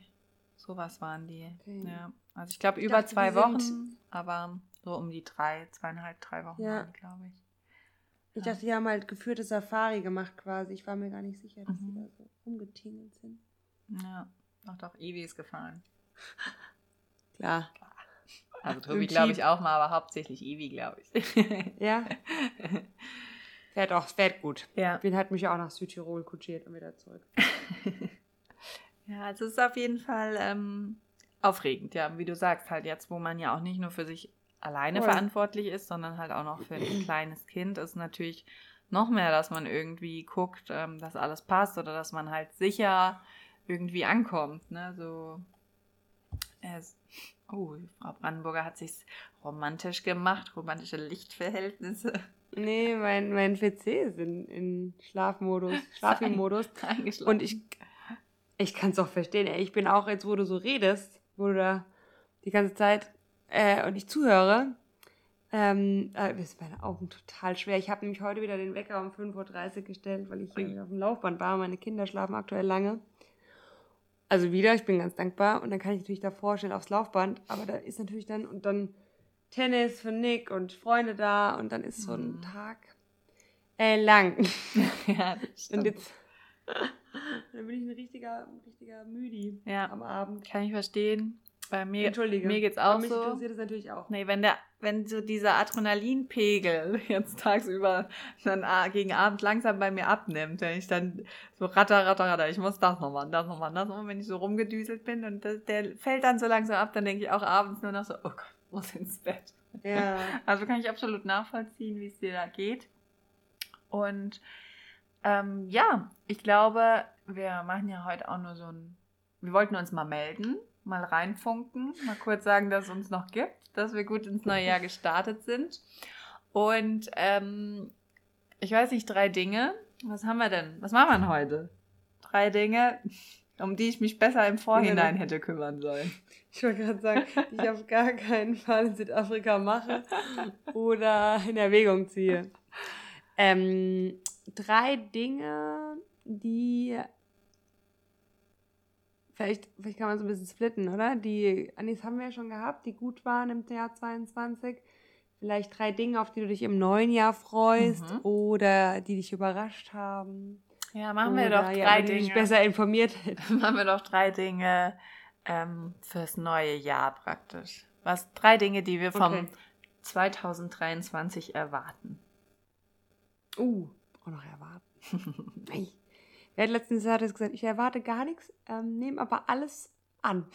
Sowas waren die. Okay. Ja. Also ich glaube über dachte, zwei Wochen, aber so um die drei, zweieinhalb, drei Wochen, ja. glaube ich. Ich dachte, die haben halt geführte Safari gemacht quasi. Ich war mir gar nicht sicher, dass mhm. die da so rumgetingelt sind. Ja, noch doch Evis gefahren. Klar. Also Tobi glaube ich auch mal, aber hauptsächlich Evi, glaube ich. ja. Fährt auch, fährt gut. Ja. Bin hat mich auch nach Südtirol kutschiert und wieder zurück. Ja, also es ist auf jeden Fall ähm, aufregend, ja, wie du sagst, halt jetzt, wo man ja auch nicht nur für sich alleine Voll. verantwortlich ist, sondern halt auch noch für ein kleines Kind, ist natürlich noch mehr, dass man irgendwie guckt, ähm, dass alles passt oder dass man halt sicher irgendwie ankommt, ne, so. Es, oh, Frau Brandenburger hat sich romantisch gemacht, romantische Lichtverhältnisse. Nee, mein, mein PC ist in, in Schlafmodus, Schlafmodus. Und ich ich kann es auch verstehen, ey. Ich bin auch jetzt, wo du so redest, wo du da die ganze Zeit äh, und ich zuhöre, ähm, äh, das ist meine Augen total schwer. Ich habe nämlich heute wieder den Wecker um 5.30 Uhr gestellt, weil ich hier auf dem Laufband war. Meine Kinder schlafen aktuell lange. Also wieder, ich bin ganz dankbar. Und dann kann ich natürlich davor schnell aufs Laufband. Aber da ist natürlich dann, und dann Tennis für Nick und Freunde da. Und dann ist so ein mhm. Tag äh, lang. ja, das stimmt. Und jetzt dann bin ich ein richtiger, ein richtiger Müdi ja. am Abend. Kann ich verstehen. Bei mir, Entschuldige. Mir geht's auch mich so. interessiert es natürlich auch. Nee, wenn der, wenn so dieser Adrenalinpegel jetzt tagsüber dann gegen Abend langsam bei mir abnimmt, wenn ich dann so ratter, ratter, ratter, ich muss das noch machen, das noch machen, das noch machen, wenn ich so rumgedüselt bin und das, der fällt dann so langsam ab, dann denke ich auch abends nur noch so, oh Gott, muss ins Bett. Ja. Also kann ich absolut nachvollziehen, wie es dir da geht. Und ähm, ja, ich glaube, wir machen ja heute auch nur so ein. Wir wollten uns mal melden, mal reinfunken, mal kurz sagen, dass es uns noch gibt, dass wir gut ins neue Jahr gestartet sind. Und ähm, ich weiß nicht, drei Dinge. Was haben wir denn? Was machen wir denn heute? Drei Dinge, um die ich mich besser im Vorhinein hätte kümmern sollen. Ich wollte gerade sagen, ich auf gar keinen Fall in Südafrika mache oder in Erwägung ziehe. Ähm, drei Dinge, die vielleicht, vielleicht kann man so ein bisschen splitten, oder? Die, das haben wir ja schon gehabt, die gut waren im Jahr 22. Vielleicht drei Dinge, auf die du dich im neuen Jahr freust mhm. oder die dich überrascht haben. Ja, machen oder, wir doch drei ja, Dinge. Die dich besser informiert machen wir doch drei Dinge ähm, fürs neue Jahr praktisch. Was drei Dinge, die wir vom okay. 2023 erwarten. Uh, auch noch erwarten. hey. Wer hat letztens hat gesagt, ich erwarte gar nichts, ähm, nehme aber alles an.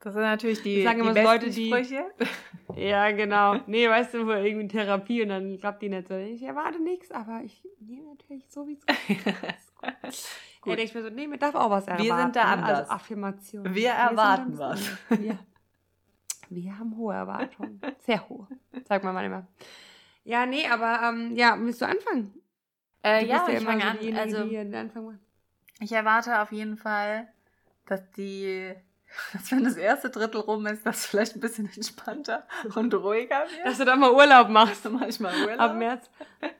Das sind natürlich die, sagen die besten Leute, die, Sprüche. Ja, genau. Nee, weißt du, wo irgendwie Therapie und dann klappt die nicht so. Ich erwarte nichts, aber ich nehme natürlich so, wie es. Ja, denke ich mir so, nee, mir darf auch was erwarten. Wir sind da anders. Also Affirmation. Wir, wir erwarten was. Wir, wir haben hohe Erwartungen. Sehr hohe. Sagt man mal immer. Ja, nee, aber ähm, ja, willst du anfangen? Äh, Du ja, bist ich fange so an. Also, die Anfang macht. Ich erwarte auf jeden Fall, dass die, dass wenn das erste Drittel rum ist, dass vielleicht ein bisschen entspannter und ruhiger wird. Dass du da mal Urlaub machst. du manchmal Urlaub. Ab März.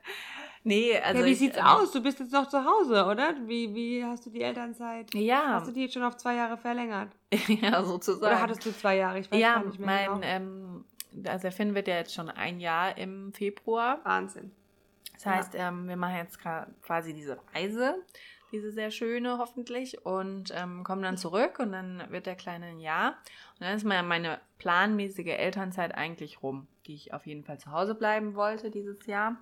Nee, also ja, wie ich, sieht's ähm, aus? Du bist jetzt noch zu Hause, oder? Wie, wie hast du die Elternzeit? Ja, Hast du die jetzt schon auf zwei Jahre verlängert? ja, sozusagen. Oder hattest du zwei Jahre? Ich weiß ja, gar nicht mehr mein, genau. ähm, also der Finn wird ja jetzt schon ein Jahr im Februar. Wahnsinn. Das heißt, ähm, wir machen jetzt quasi diese Reise, diese sehr schöne hoffentlich, und ähm, kommen dann zurück und dann wird der Kleine ein Jahr. Und dann ist meine, meine planmäßige Elternzeit eigentlich rum, die ich auf jeden Fall zu Hause bleiben wollte dieses Jahr.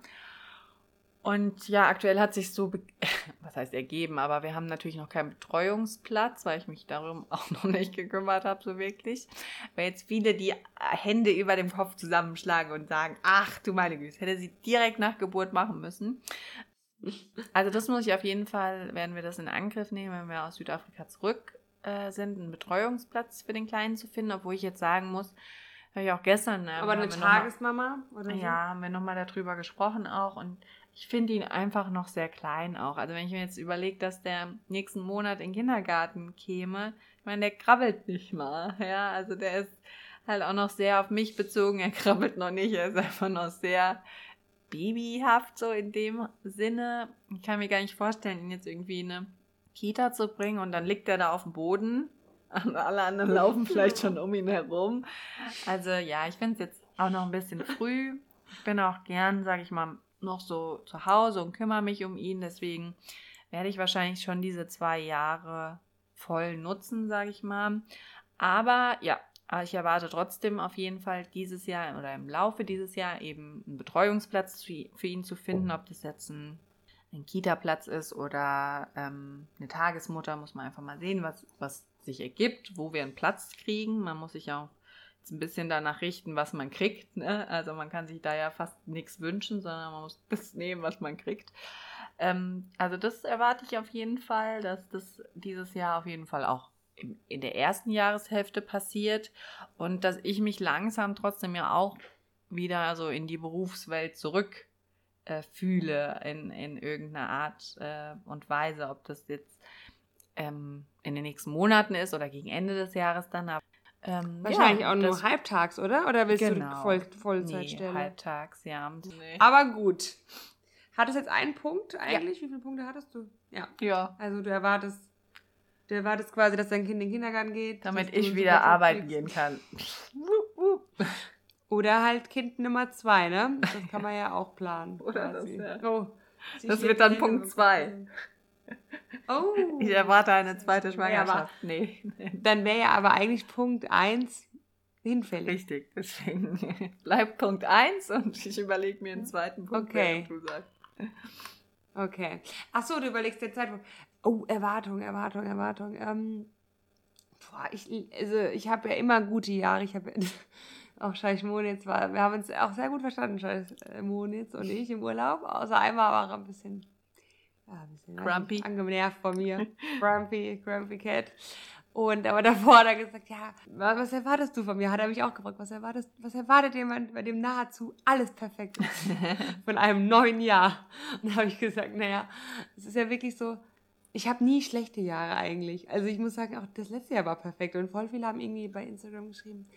Und ja, aktuell hat sich so, was heißt ergeben, aber wir haben natürlich noch keinen Betreuungsplatz, weil ich mich darum auch noch nicht gekümmert habe, so wirklich. Weil jetzt viele die Hände über dem Kopf zusammenschlagen und sagen, ach du meine Güte, hätte sie direkt nach Geburt machen müssen. Also das muss ich auf jeden Fall, werden wir das in Angriff nehmen, wenn wir aus Südafrika zurück äh, sind, einen Betreuungsplatz für den Kleinen zu finden, obwohl ich jetzt sagen muss, habe ich auch gestern. ähm, Aber eine mal- Tagesmama? Oder so? ja, haben wir nochmal darüber gesprochen auch und ich finde ihn einfach noch sehr klein auch. Also wenn ich mir jetzt überlege, dass der nächsten Monat in den Kindergarten käme, ich meine, der krabbelt nicht mal, ja, also der ist halt auch noch sehr auf mich bezogen, er krabbelt noch nicht, er ist einfach noch sehr babyhaft so in dem Sinne. Ich kann mir gar nicht vorstellen, ihn jetzt irgendwie in eine Kita zu bringen und dann liegt er da auf dem Boden und alle anderen laufen vielleicht schon um ihn herum. Also ja, ich finde es jetzt auch noch ein bisschen früh. Ich bin auch gern, sage ich mal, noch so zu Hause und kümmere mich um ihn. Deswegen werde ich wahrscheinlich schon diese zwei Jahre voll nutzen, sage ich mal. Aber ja, aber ich erwarte trotzdem auf jeden Fall dieses Jahr oder im Laufe dieses Jahr eben einen Betreuungsplatz für ihn zu finden, ob das jetzt ein, ein Kita-Platz ist oder ähm, eine Tagesmutter, muss man einfach mal sehen, was, was sich ergibt, wo wir einen Platz kriegen. Man muss sich auch jetzt ein bisschen danach richten, was man kriegt. Ne? Also man kann sich da ja fast nichts wünschen, sondern man muss das nehmen, was man kriegt. Ähm, also das erwarte ich auf jeden Fall, dass das dieses Jahr auf jeden Fall auch in der ersten Jahreshälfte passiert und dass ich mich langsam trotzdem ja auch wieder so in die Berufswelt zurück äh, fühle in, in irgendeiner Art äh, und Weise, ob das jetzt ähm, in den nächsten Monaten ist oder gegen Ende des Jahres dann. Aber, ähm, Wahrscheinlich ja, auch nur halbtags, oder? Oder willst Genau. du Voll, Nee, Vollzeitstelle? halbtags, ja. Nee. Aber gut. Hat es jetzt einen Punkt eigentlich? Wie viele Punkte hattest du? Ja. Ja, Also du erwartest, du erwartest quasi, dass dein Kind in den Kindergarten geht. damit ich wieder arbeiten gehen kann. Oder halt Kind Nummer zwei, ne? Das kann man ja auch planen. Oder quasi. das, Oh, sie Das wird dann. Punkt zwei. Oh. Ich erwarte eine zweite Ja, Schwangerschaft. nee, nee. Dann wäre ja aber eigentlich Punkt eins hinfällig. Richtig, deswegen bleibt Punkt 1 und ich überlege mir einen zweiten Punkt, Okay. du sagst. Okay. Ach so, du überlegst den Zeitpunkt. Oh, Erwartung, Erwartung, Erwartung. Ähm, boah, ich, also ich habe ja immer gute Jahre. Ich habe auch Scheich Monitz war, wir haben uns auch sehr gut verstanden, Scheich Monitz und ich im Urlaub. Außer einmal war er ein bisschen, ja, ein bisschen Grumpy. angenervt von mir. grumpy, Grumpy Cat. Und aber davor hat er gesagt, ja, wa- was erwartest du von mir? Hat er mich auch gefragt, was erwartest, was erwartet jemand, bei dem nahezu alles perfekt ist? von einem neuen Jahr. Und da habe ich gesagt, naja, es ist ja wirklich so, ich habe nie schlechte Jahre eigentlich. Also ich muss sagen, auch das letzte Jahr war perfekt. Und voll viele haben irgendwie bei Instagram geschrieben,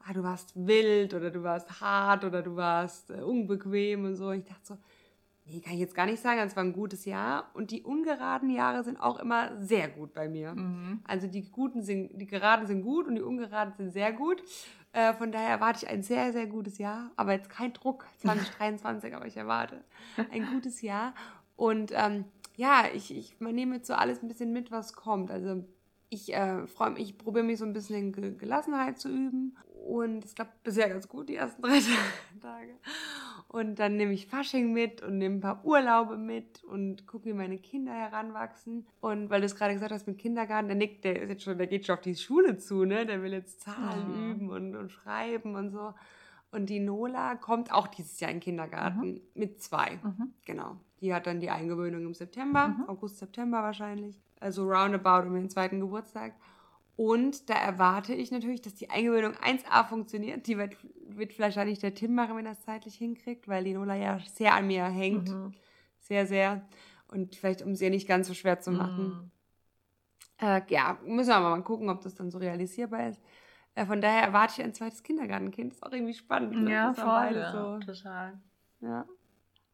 ah, du warst wild oder du warst hart oder du warst äh, unbequem und so. Ich dachte so, nee, kann ich jetzt gar nicht sagen, es war ein gutes Jahr. Und die ungeraden Jahre sind auch immer sehr gut bei mir. Mhm. Also die guten sind, die geraden sind gut und die ungeraden sind sehr gut. Äh, von daher erwarte ich ein sehr, sehr gutes Jahr. Aber jetzt kein Druck, 2023, aber ich erwarte ein gutes Jahr. Und ähm, ja, ich, ich man nehme jetzt so alles ein bisschen mit, was kommt. Also ich äh, freue mich, ich probiere mich so ein bisschen in Ge Gelassenheit zu üben. Und es klappt bisher ganz gut, die ersten drei Tage. Und dann nehme ich Fasching mit und nehme ein paar Urlaube mit und gucke, wie meine Kinder heranwachsen. Und weil du es gerade gesagt hast mit Kindergarten, der Nick, der ist jetzt schon, der geht schon auf die Schule zu, ne? Der will jetzt Zahlen Mhm. üben und, und schreiben und so. Und die Nola kommt auch dieses Jahr in den Kindergarten mit zwei. Mhm. Genau. Die hat dann die Eingewöhnung im September, Mhm. August, September wahrscheinlich. Also roundabout um den zweiten Geburtstag. Und da erwarte ich natürlich, dass die Eingewöhnung 1a funktioniert. Die wird, wird wahrscheinlich der Tim machen, wenn er es zeitlich hinkriegt, weil die Nola ja sehr an mir hängt. Mhm. Sehr, sehr. Und vielleicht, um es ihr nicht ganz so schwer zu machen. Mhm. Äh, ja, müssen wir mal gucken, ob das dann so realisierbar ist. Äh, von daher erwarte ich ein zweites Kindergartenkind. Ist auch irgendwie spannend. Ne? Ja, voll. Ja, so. Total. Ja.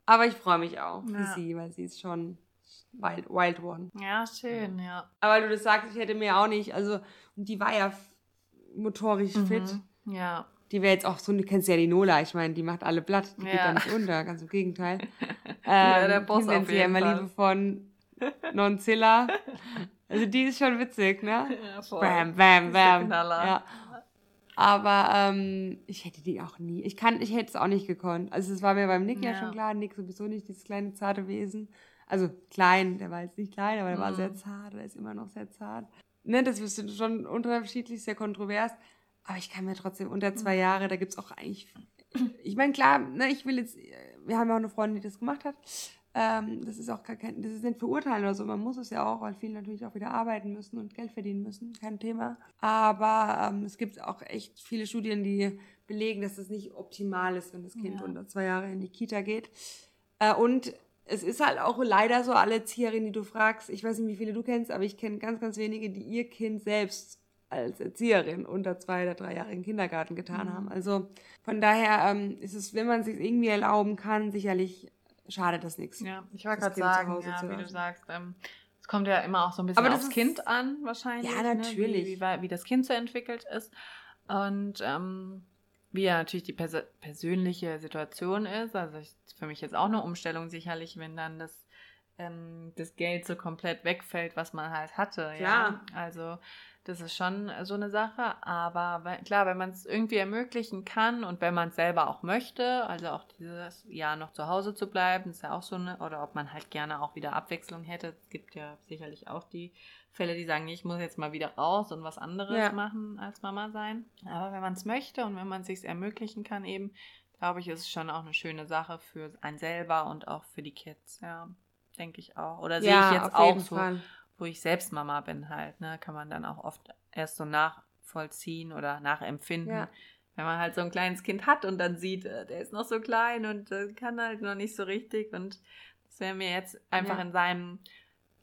Aber ich freue mich auch für ja. sie, weil sie ist schon Wild, Wild One. Ja, schön, ja. Aber du das sagst, ich hätte mir auch nicht, also, und die war ja motorisch mhm. fit. Ja. Die wäre jetzt auch so, du kennst ja die Nola, ich meine, die macht alle platt, die ja. geht da nicht unter, ganz im Gegenteil. ähm, ja, der Boss auf jeden ja immer Liebe von Nonzilla. Also die ist schon witzig, ne? Ja, voll. Bam, bam, bam. Ja. Aber ähm, ich hätte die auch nie. Ich kann, ich hätte es auch nicht gekonnt. Also es war mir beim Nick ja, ja schon klar, Nick sowieso nicht, dieses kleine zarte Wesen. Also klein, der war jetzt nicht klein, aber der mhm. war sehr zart, der ist immer noch sehr zart. Ne, das ist schon unterschiedlich, sehr kontrovers. Aber ich kann mir trotzdem unter zwei Jahre, da gibt es auch eigentlich. Ich meine, klar, ne, ich will jetzt, wir haben ja auch eine Freundin, die das gemacht hat. Ähm, das ist auch gar kein, das ist nicht verurteilen oder so. Man muss es ja auch, weil viele natürlich auch wieder arbeiten müssen und Geld verdienen müssen. Kein Thema. Aber ähm, es gibt auch echt viele Studien, die belegen, dass das nicht optimal ist, wenn das Kind ja. unter zwei Jahre in die Kita geht. Äh, und es ist halt auch leider so, alle Erzieherinnen, die du fragst, ich weiß nicht, wie viele du kennst, aber ich kenne ganz, ganz wenige, die ihr Kind selbst als Erzieherin unter zwei oder drei Jahre im Kindergarten getan mhm. haben. Also von daher ähm, ist es, wenn man es sich irgendwie erlauben kann, sicherlich schadet das nichts. Ja, ich wollte gerade sagen, ja, wie du sagst, ähm, es kommt ja immer auch so ein bisschen aufs Kind an, wahrscheinlich. Ja, natürlich. Ne? Wie, wie, wie, das Kind so entwickelt ist. Und ähm, wie ja natürlich die pers persönliche Situation ist. Also ich, für mich jetzt auch eine Umstellung sicherlich, wenn dann das, ähm, das Geld so komplett wegfällt, was man halt hatte. Klar. Ja? Also das ist schon so eine Sache. Aber klar, wenn man es irgendwie ermöglichen kann und wenn man es selber auch möchte, also auch dieses Jahr noch zu Hause zu bleiben, ist ja auch so eine, oder ob man halt gerne auch wieder Abwechslung hätte. Es gibt ja sicherlich auch die Fälle, die sagen, ich muss jetzt mal wieder raus und was anderes ja. machen als Mama sein. Aber wenn man es möchte und wenn man es sich ermöglichen kann, eben, glaube ich, ist es schon auch eine schöne Sache für einen selber und auch für die Kids. Ja, denke ich auch. Oder sehe ja, ich jetzt auch so, Fall. Wo ich selbst Mama bin halt, ne, kann man dann auch oft erst so nachvollziehen oder nachempfinden. Ja. Wenn man halt so ein kleines Kind hat und dann sieht, äh, der ist noch so klein und äh, kann halt noch nicht so richtig und das wäre mir jetzt einfach ja. in seinem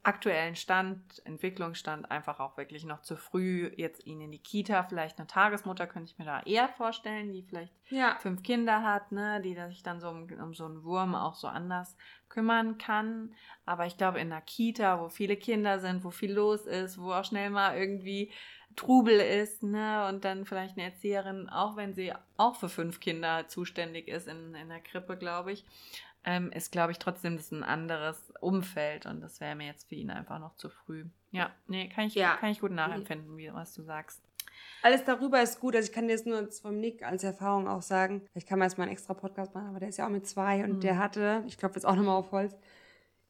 aktuellen Stand, Entwicklungsstand einfach auch wirklich noch zu früh. Jetzt ihn in die Kita, vielleicht eine Tagesmutter könnte ich mir da eher vorstellen, die vielleicht ja. fünf Kinder hat, ne, die sich dann so um, um, so einen Wurm auch so anders kümmern kann. Aber ich glaube, in der Kita, wo viele Kinder sind, wo viel los ist, wo auch schnell mal irgendwie Trubel ist, ne, und dann vielleicht eine Erzieherin, auch wenn sie auch für fünf Kinder zuständig ist in, in der Krippe, glaube ich, ähm, ist, glaube ich, trotzdem das ein anderes Umfeld und das wäre mir jetzt für ihn einfach noch zu früh. Ja, nee, kann ich, ja. kann ich gut nachempfinden, wie, was du sagst. Alles darüber ist gut. Also ich kann dir das nur vom Nick als Erfahrung auch sagen. Ich kann mal jetzt mal einen extra Podcast machen, aber der ist ja auch mit zwei und mhm. der hatte, ich glaube jetzt auch nochmal auf Holz,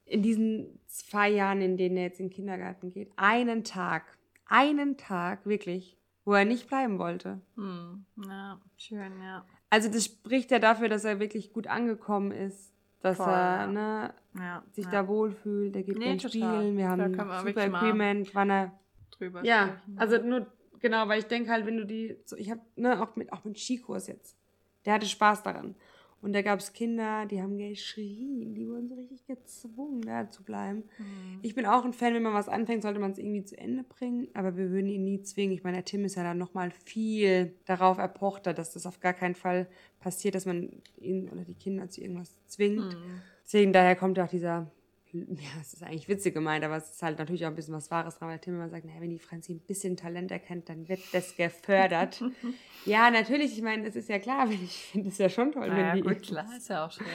in diesen zwei Jahren, in denen er jetzt in den Kindergarten geht, einen Tag, einen Tag wirklich, wo er nicht bleiben wollte. Mhm. Ja, schön, ja. Also das spricht ja dafür, dass er wirklich gut angekommen ist dass Voll, er ne, ja, sich ja. da wohlfühlt. Er geht nee, spielen. Wir haben super Equipment, wann er drüber Ja, sprechen. also nur genau, weil ich denke halt, wenn du die, so, ich habe ne auch mit auch mit Skikurs jetzt, der hatte Spaß daran. Und da gab es Kinder, die haben geschrien, die wurden so richtig gezwungen, da zu bleiben. Mhm. Ich bin auch ein Fan, wenn man was anfängt, sollte man es irgendwie zu Ende bringen, aber wir würden ihn nie zwingen. Ich meine, der Tim ist ja dann nochmal viel darauf erpochter, dass das auf gar keinen Fall passiert, dass man ihn oder die Kinder zu irgendwas zwingt. Mhm. Deswegen daher kommt auch dieser ja, es ist eigentlich witzig gemeint, aber es ist halt natürlich auch ein bisschen was Wahres dran, weil Tim immer sagt, naja, wenn die Franzi ein bisschen Talent erkennt, dann wird das gefördert. ja, natürlich, ich meine, das ist ja klar, ich finde es ja schon toll, naja, wenn die. gut, klar, ist ja auch schwer.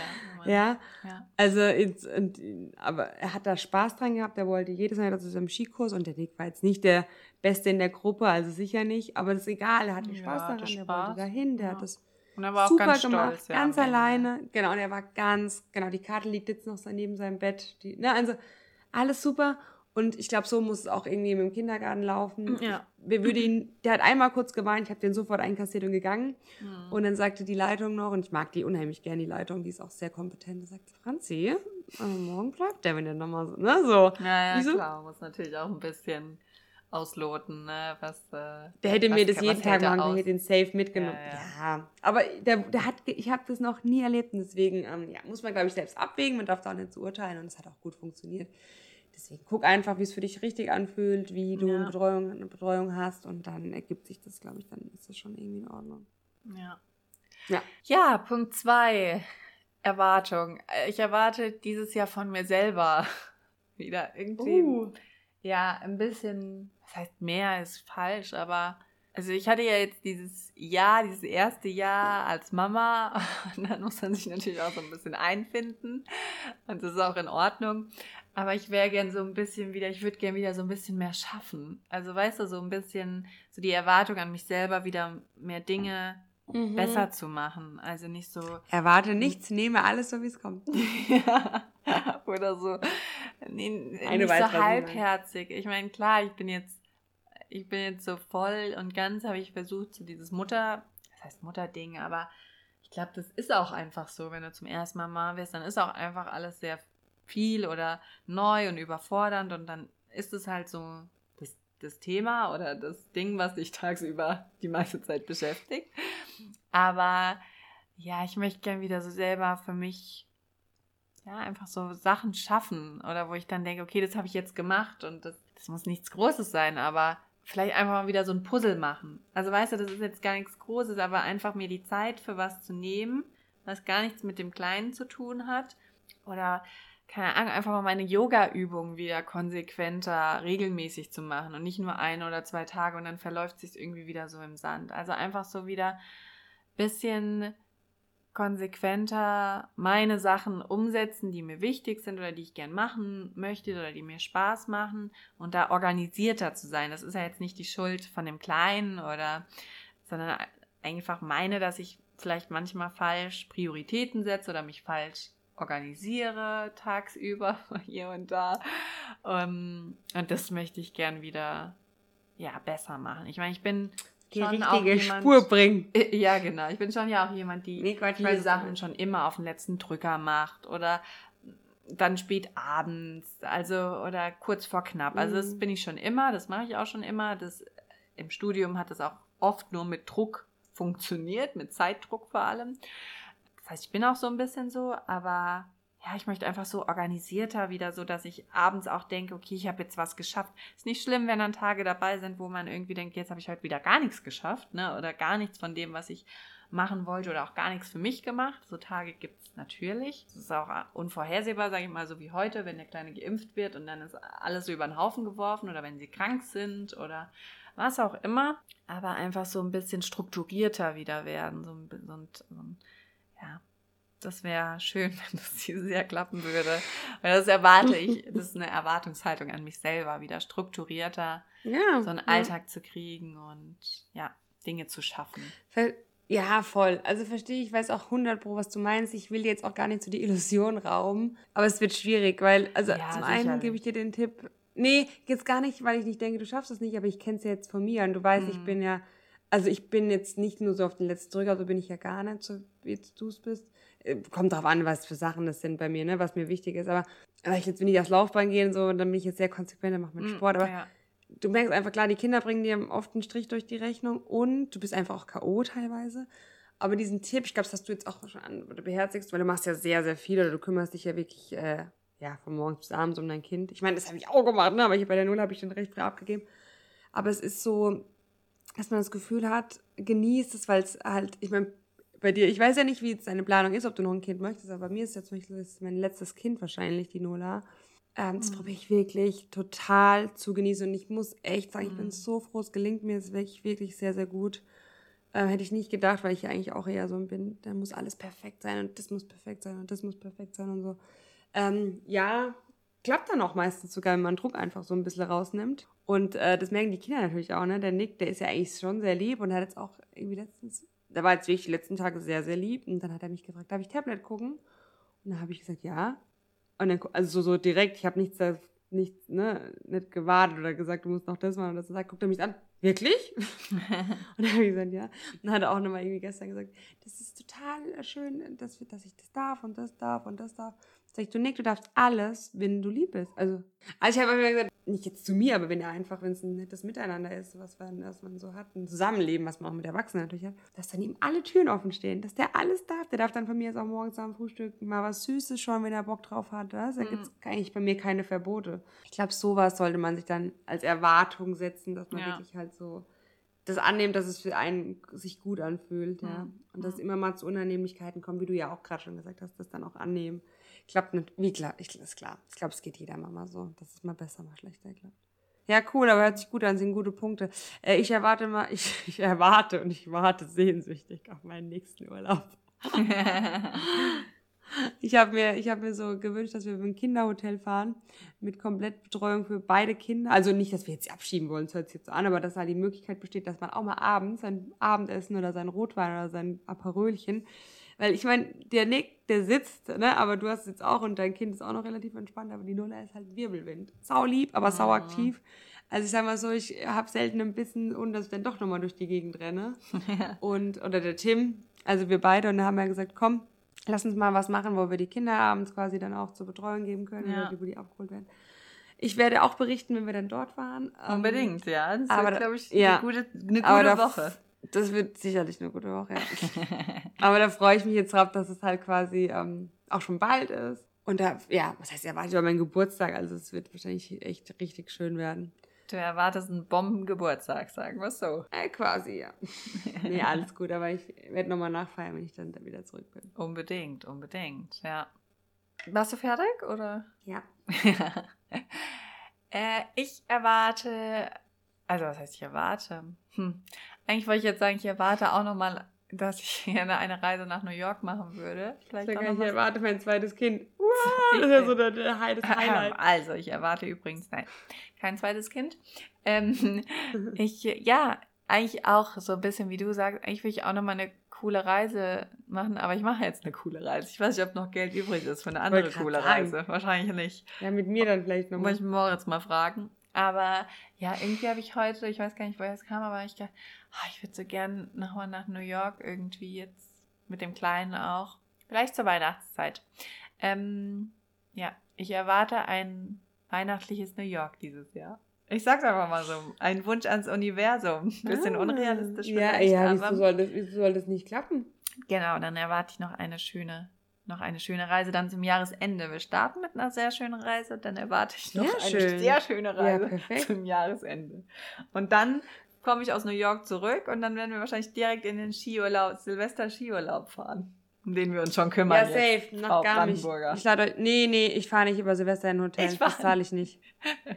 Ja, ja, also, und, aber er hat da Spaß dran gehabt, er wollte jedes Mal zu seinem Skikurs und der Nick war jetzt nicht der Beste in der Gruppe, also sicher nicht, aber das ist egal, er hatte Spaß ja, daran, er wollte dahin, der ja. hat das und er war auch super ganz gemacht, stolz, ja, ganz alleine. Genau, und er war ganz, genau, die Karte liegt jetzt noch so neben seinem Bett. Die, ne, also alles super. Und ich glaube, so muss es auch irgendwie im Kindergarten laufen. Ja. Wir würde ihn, der hat einmal kurz geweint, ich habe den sofort einkassiert und gegangen. Mhm. Und dann sagte die Leitung noch, und ich mag die unheimlich gerne, die Leitung, die ist auch sehr kompetent, da sagt Franzi, also morgen bleibt der, wenn der nochmal so, ne, so. Ja, ja, so, klar, muss natürlich auch ein bisschen ausloten, ne? Was, äh, der hätte mir das jeden Tag machen, ich hätte den safe mitgenommen. Ja, ja. ja. aber der, der hat, ich habe das noch nie erlebt und deswegen ähm, ja, muss man, glaube ich, selbst abwägen. Man darf da auch nicht so urteilen und es hat auch gut funktioniert. Deswegen guck einfach, wie es für dich richtig anfühlt, wie du ja. eine, Betreuung, eine Betreuung hast und dann ergibt sich das, glaube ich, dann ist das schon irgendwie in Ordnung. Ja. Ja, ja Punkt zwei. Erwartung. Ich erwarte dieses Jahr von mir selber wieder irgendwie. Uh. Ja, ein bisschen, was heißt mehr ist falsch, aber also ich hatte ja jetzt dieses Jahr, dieses erste Jahr als Mama und dann muss man sich natürlich auch so ein bisschen einfinden und das ist auch in Ordnung. Aber ich wäre gern so ein bisschen wieder, ich würde gern wieder so ein bisschen mehr schaffen. Also weißt du, so ein bisschen, so die Erwartung an mich selber, wieder mehr Dinge mhm. besser zu machen. Also nicht so. Erwarte nichts, nehme alles so, wie es kommt. ja. Oder so. Nee, Eine nicht weiß, so halbherzig. Ich meine, klar, ich bin jetzt, ich bin jetzt so voll und ganz habe ich versucht, so dieses Mutter, das heißt Mutterding, aber ich glaube, das ist auch einfach so, wenn du zum ersten Mal Mama wirst, dann ist auch einfach alles sehr viel oder neu und überfordernd und dann ist es halt so das, das Thema oder das Ding, was dich tagsüber die meiste Zeit beschäftigt. Aber ja, ich möchte gern wieder so selber für mich ja, einfach so Sachen schaffen oder wo ich dann denke, okay, das habe ich jetzt gemacht und das, das muss nichts Großes sein, aber vielleicht einfach mal wieder so ein Puzzle machen. Also weißt du, das ist jetzt gar nichts Großes, aber einfach mir die Zeit für was zu nehmen, was gar nichts mit dem Kleinen zu tun hat oder keine Ahnung, einfach mal meine Yoga-Übung wieder konsequenter, regelmäßig zu machen und nicht nur ein oder zwei Tage und dann verläuft sich irgendwie wieder so im Sand. Also einfach so wieder bisschen konsequenter meine Sachen umsetzen, die mir wichtig sind oder die ich gern machen möchte oder die mir Spaß machen und da organisierter zu sein. Das ist ja jetzt nicht die Schuld von dem Kleinen oder, sondern einfach meine, dass ich vielleicht manchmal falsch Prioritäten setze oder mich falsch organisiere tagsüber hier und da. Um, und das möchte ich gern wieder ja besser machen. Ich meine, ich bin die schon richtige jemand, Spur bringen. Ja, genau. Ich bin schon ja auch jemand, die nee, Gott, viele Sachen schon immer auf den letzten Drücker macht oder dann spät abends, also oder kurz vor knapp. Also das mhm. bin ich schon immer, das mache ich auch schon immer. Das im Studium hat das auch oft nur mit Druck funktioniert, mit Zeitdruck vor allem. Das heißt, ich bin auch so ein bisschen so, aber ja, ich möchte einfach so organisierter wieder, so dass ich abends auch denke, okay, ich habe jetzt was geschafft. Ist nicht schlimm, wenn dann Tage dabei sind, wo man irgendwie denkt, jetzt habe ich heute wieder gar nichts geschafft, ne? Oder gar nichts von dem, was ich machen wollte oder auch gar nichts für mich gemacht. So Tage gibt es natürlich. Das ist auch unvorhersehbar, sage ich mal, so wie heute, wenn der Kleine geimpft wird und dann ist alles so über den Haufen geworfen oder wenn sie krank sind oder was auch immer. Aber einfach so ein bisschen strukturierter wieder werden. So ein, so ein, so ein ja, das wäre schön, wenn das dieses Jahr klappen würde. Weil das erwarte ich, das ist eine Erwartungshaltung an mich selber, wieder strukturierter ja, so einen ja. Alltag zu kriegen und ja, Dinge zu schaffen. Ja, voll. Also verstehe ich, weiß auch 100 pro, was du meinst. Ich will jetzt auch gar nicht so die Illusion rauben, aber es wird schwierig, weil, also ja, zum sicherlich. einen gebe ich dir den Tipp, nee, jetzt gar nicht, weil ich nicht denke, du schaffst es nicht, aber ich kenne es ja jetzt von mir und du weißt, mhm. ich bin ja, also ich bin jetzt nicht nur so auf den letzten Drücker, so bin ich ja gar nicht, so wie du es bist. Äh, kommt drauf an, was für Sachen das sind bei mir, ne, was mir wichtig ist. Aber weil ich jetzt wenn ich aufs Laufbahn gehe und so, dann bin ich jetzt sehr konsequent, dann mache mit mm, Sport. Aber ja. du merkst einfach klar, die Kinder bringen dir oft einen Strich durch die Rechnung und du bist einfach auch K.O. teilweise. Aber diesen Tipp, ich glaube, das hast du jetzt auch schon an, oder beherzigst, weil du machst ja sehr, sehr viel oder du kümmerst dich ja wirklich, äh, ja, von morgens bis abends um dein Kind. Ich meine, das habe ich auch gemacht, ne? aber ich, bei der Null habe ich den recht frei abgegeben. Aber es ist so, dass man das Gefühl hat, genießt es, weil es halt, ich meine, bei dir, ich weiß ja nicht, wie jetzt deine Planung ist, ob du noch ein Kind möchtest, aber bei mir ist ja zum Beispiel das mein letztes Kind wahrscheinlich, die Nola. Ähm, das mhm. probiere ich wirklich total zu genießen und ich muss echt sagen, ich bin mhm. so froh, es gelingt mir, es ist wirklich, wirklich sehr, sehr gut. Ähm, hätte ich nicht gedacht, weil ich ja eigentlich auch eher so bin, da muss alles perfekt sein und das muss perfekt sein und das muss perfekt sein und so. Ähm, ja, klappt dann auch meistens sogar, wenn man Druck einfach so ein bisschen rausnimmt. Und äh, das merken die Kinder natürlich auch, ne? Der Nick, der ist ja eigentlich schon sehr lieb und hat jetzt auch irgendwie letztens der war jetzt wirklich die letzten Tage sehr, sehr lieb. Und dann hat er mich gefragt, darf ich Tablet gucken? Und dann habe ich gesagt, ja. Und dann, also so, so direkt, ich habe nichts, nichts, ne, nicht gewartet oder gesagt, du musst noch das machen. Und dann guckt er mich an, wirklich? und dann habe ich gesagt, ja. Und dann hat er auch nochmal irgendwie gestern gesagt, das ist total schön, dass, dass ich das darf und das darf und das darf. Sag ich, du Nick, du darfst alles, wenn du lieb bist. Also, also ich habe immer gesagt, nicht jetzt zu mir, aber wenn er einfach, wenn es ein nettes Miteinander ist, was man, was man so hat, ein Zusammenleben, was man auch mit Erwachsenen natürlich hat, dass dann ihm alle Türen offen stehen, dass der alles darf. Der darf dann von mir jetzt auch morgens am Frühstück mal was Süßes schon, wenn er Bock drauf hat. Das? Da mhm. gibt es eigentlich bei mir keine Verbote. Ich glaube, sowas sollte man sich dann als Erwartung setzen, dass man ja. wirklich halt so das annehmen, dass es für einen sich gut anfühlt, ja. Mhm. Und dass es immer mal zu Unannehmlichkeiten kommt, wie du ja auch gerade schon gesagt hast, das dann auch annehmen. Klappt nicht, wie klar, ich, ist klar. Ich glaube, es geht jeder mal so, dass es mal besser, mal schlechter klappt. Ja, cool, aber hört sich gut an, sind gute Punkte. Äh, ich erwarte mal, ich, ich erwarte und ich warte sehnsüchtig auf meinen nächsten Urlaub. Ich habe mir, hab mir so gewünscht, dass wir in ein Kinderhotel fahren mit Komplettbetreuung für beide Kinder. Also nicht, dass wir jetzt abschieben wollen, das hört sich jetzt so an, aber dass halt die Möglichkeit besteht, dass man auch mal abends sein Abendessen oder sein Rotwein oder sein Aperölchen, weil ich meine, der Nick, der sitzt, ne, aber du hast jetzt auch und dein Kind ist auch noch relativ entspannt, aber die Nuller ist halt Wirbelwind. Sau lieb, aber sau ah. aktiv. Also ich sag mal so, ich habe selten ein bisschen und dass ich dann doch nochmal durch die Gegend renne. Und, oder der Tim, also wir beide und da haben wir gesagt, komm, lass uns mal was machen, wo wir die Kinder abends quasi dann auch zur Betreuung geben können, ja. wo die abgeholt werden. Ich werde auch berichten, wenn wir dann dort waren. Ähm, Unbedingt, ja. Das aber wird, glaube ich, ja, eine gute, eine gute Woche. Das wird sicherlich eine gute Woche, ja. aber da freue ich mich jetzt drauf, dass es halt quasi ähm, auch schon bald ist. Und da, ja, was heißt, erwarte ich mein Geburtstag, also es wird wahrscheinlich echt richtig schön werden. Du erwartest einen Bombengeburtstag, sagen wir so. Äh, quasi, ja. nee, alles gut, aber ich werde nochmal nachfeiern, wenn ich dann wieder zurück bin. Unbedingt, unbedingt, ja. Warst du fertig, oder? Ja. äh, ich erwarte, also was heißt ich erwarte? Hm. Eigentlich wollte ich jetzt sagen, ich erwarte auch nochmal dass ich gerne eine Reise nach New York machen würde. Vielleicht ich, ich erwarte mein zweites Kind. Wow, das ist ja so der, der Highlight. Also, ich erwarte übrigens, nein, kein zweites Kind. Ähm, ich, ja, eigentlich auch so ein bisschen, wie du sagst, eigentlich will ich auch nochmal eine coole Reise machen, aber ich mache jetzt eine coole Reise. Ich weiß nicht, ob noch Geld übrig ist für eine andere coole Reise. Wahrscheinlich nicht. Ja, mit mir dann vielleicht nochmal. Muss ich Moritz mal fragen. Aber ja, irgendwie habe ich heute, ich weiß gar nicht, woher es kam, aber ich dachte, ich würde so gern nochmal nach New York irgendwie jetzt mit dem Kleinen auch. Vielleicht zur Weihnachtszeit. Ähm, ja, ich erwarte ein weihnachtliches New York dieses Jahr. Ich sag's einfach mal so, ein Wunsch ans Universum. Ein bisschen ah, unrealistisch. Ja, ja, wieso soll, das, wieso soll das nicht klappen? Genau, dann erwarte ich noch eine schöne, noch eine schöne Reise dann zum Jahresende. Wir starten mit einer sehr schönen Reise, dann erwarte ich noch sehr eine schön. sehr schöne Reise ja, zum Jahresende. Und dann komme ich aus New York zurück und dann werden wir wahrscheinlich direkt in den Skiurlaub, Silvester-Skiurlaub fahren um den wir uns schon kümmern. Ja, safe, jetzt, noch gar nicht. Ich lade nee, nee, ich fahre nicht über Silvester in ein Hotel. Ich das zahle ich nicht.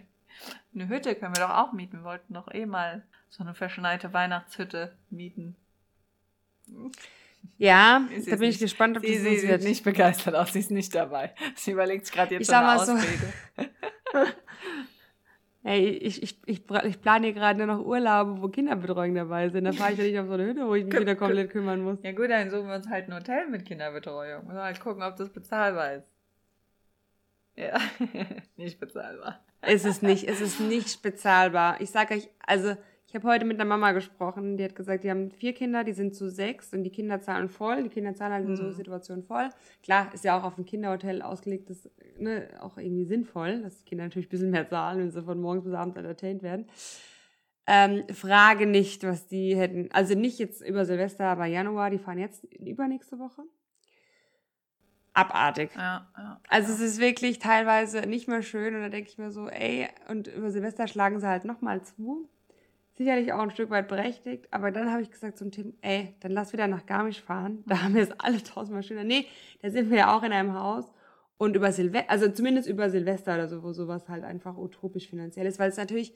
eine Hütte können wir doch auch mieten. Wir wollten doch eh mal so eine verschneite Weihnachtshütte mieten. Ja, da bin ich gespannt, ob sie, das sie sieht nicht begeistert aus. Sie ist nicht dabei. Sie überlegt sich gerade jetzt ich schon eine Ausrede. So. Ey, ich, ich, ich, ich plane hier gerade noch Urlaube, wo Kinderbetreuung dabei sind. Da fahre ich ja nicht auf so eine Hütte, wo ich mich wieder komplett kümmern muss. Ja gut, dann suchen wir uns halt ein Hotel mit Kinderbetreuung. Müssen halt gucken, ob das bezahlbar ist. Ja, nicht bezahlbar. Ist es nicht, es ist nicht bezahlbar. Ich sage euch, also ich habe heute mit einer Mama gesprochen, die hat gesagt, die haben vier Kinder, die sind zu sechs und die Kinder zahlen voll. Die Kinder zahlen halt in so mhm. Situationen voll. Klar, ist ja auch auf ein Kinderhotel ausgelegt, das ne, auch irgendwie sinnvoll, dass die Kinder natürlich ein bisschen mehr zahlen, wenn sie von morgens bis abends entertained werden. Ähm, frage nicht, was die hätten, also nicht jetzt über Silvester, aber Januar, die fahren jetzt übernächste Woche. Abartig. Ja, ja, also ja. es ist wirklich teilweise nicht mehr schön und da denke ich mir so, ey, und über Silvester schlagen sie halt nochmal zu sicherlich auch ein Stück weit berechtigt, aber dann habe ich gesagt zum Tim, ey, dann lass wieder nach Garmisch fahren, da haben wir es alle tausendmal schöner. Nee, da sind wir ja auch in einem Haus und über Silvester, also zumindest über Silvester oder so, wo sowas halt einfach utopisch finanziell ist, weil es natürlich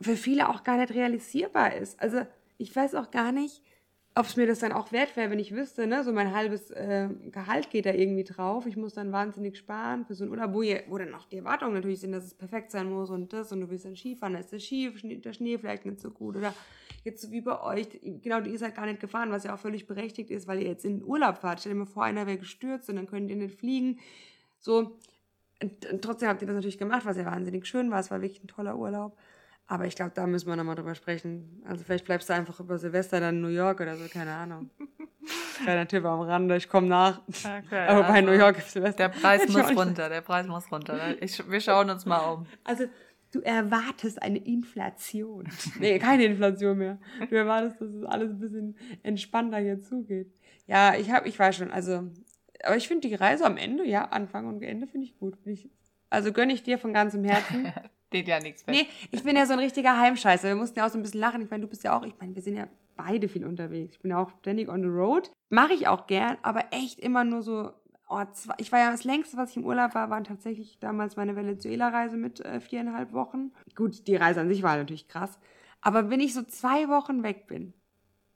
für viele auch gar nicht realisierbar ist. Also ich weiß auch gar nicht, ob es mir das dann auch wert wäre, wenn ich wüsste, ne, so mein halbes äh, Gehalt geht da irgendwie drauf. Ich muss dann wahnsinnig sparen für so ein Urlaub, wo, ihr, wo dann auch die Erwartungen natürlich sind, dass es perfekt sein muss und das und du willst dann Skifahren, da ist der Ski, der Schnee vielleicht nicht so gut oder jetzt so wie bei euch, genau, ihr seid gar nicht gefahren, was ja auch völlig berechtigt ist, weil ihr jetzt in den Urlaub fahrt. Stell dir mal vor, einer wäre gestürzt und dann könnt ihr nicht fliegen. So, und trotzdem habt ihr das natürlich gemacht, was ja wahnsinnig schön war. Es war wirklich ein toller Urlaub. Aber ich glaube, da müssen wir nochmal drüber sprechen. Also vielleicht bleibst du einfach über Silvester dann in New York oder so, keine Ahnung. Kleiner Tipp am Rande, ich komme nach. Okay, Aber bei also New York ist Silvester. Der Preis muss runter, der Preis muss runter. Ich, wir schauen uns mal um. Also du erwartest eine Inflation. nee, keine Inflation mehr. Du erwartest, dass es alles ein bisschen entspannter hier zugeht. Ja, ich habe, ich weiß schon, also, aber ich finde die Reise am Ende, ja, Anfang und Ende finde ich gut. Find ich, also gönne ich dir von ganzem Herzen. Steht ja nichts fest. Nee, ich bin ja so ein richtiger Heimscheißer. Wir mussten ja auch so ein bisschen lachen. Ich meine, du bist ja auch, ich meine, wir sind ja beide viel unterwegs. Ich bin ja auch ständig on the road. Mache ich auch gern, aber echt immer nur so, oh, zwei, ich war ja das längste, was ich im Urlaub war, waren tatsächlich damals meine Venezuela-Reise mit äh, viereinhalb Wochen. Gut, die Reise an sich war natürlich krass. Aber wenn ich so zwei Wochen weg bin,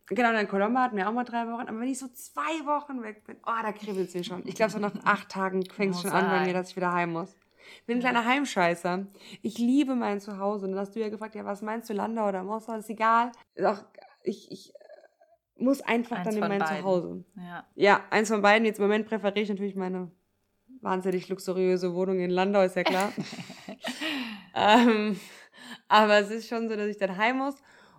genau, dann Colombo hatten wir auch mal drei Wochen, aber wenn ich so zwei Wochen weg bin, oh, da kribbelt es mir schon. Ich glaube, so nach acht Tagen fängt es schon an bei mir, dass ich wieder heim muss. Ich bin ein kleiner Heimscheißer. Ich liebe mein Zuhause. Und dann hast du ja gefragt, ja, was meinst du, Landau oder Moskau? Ist egal. Ist auch, ich, ich äh, muss einfach eins dann in mein beiden. Zuhause. Ja. ja, eins von beiden. Jetzt im Moment präferiere ich natürlich meine wahnsinnig luxuriöse Wohnung in Landau, ist ja klar. ähm, aber es ist schon so, dass ich dann heim muss.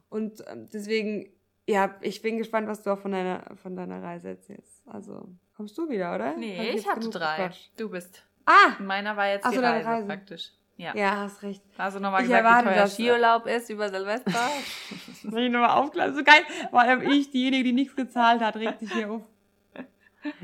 Und ähm, deswegen, ja, ich bin gespannt, was du auch von deiner, von deiner Reise erzählst. Also, kommst du wieder, oder? Nee, ich, hatte drei. Quatsch? Du bist. Ah! Meiner war jetzt Ach die Reise, Reise, praktisch. Ja. ja, hast recht. Also nochmal gesagt, erwarte, wie teuer Skiurlaub ist über Silvester. Soll ich nochmal aufklären? So geil. Vor allem ich, diejenige, die nichts gezahlt hat, regt sich hier auf.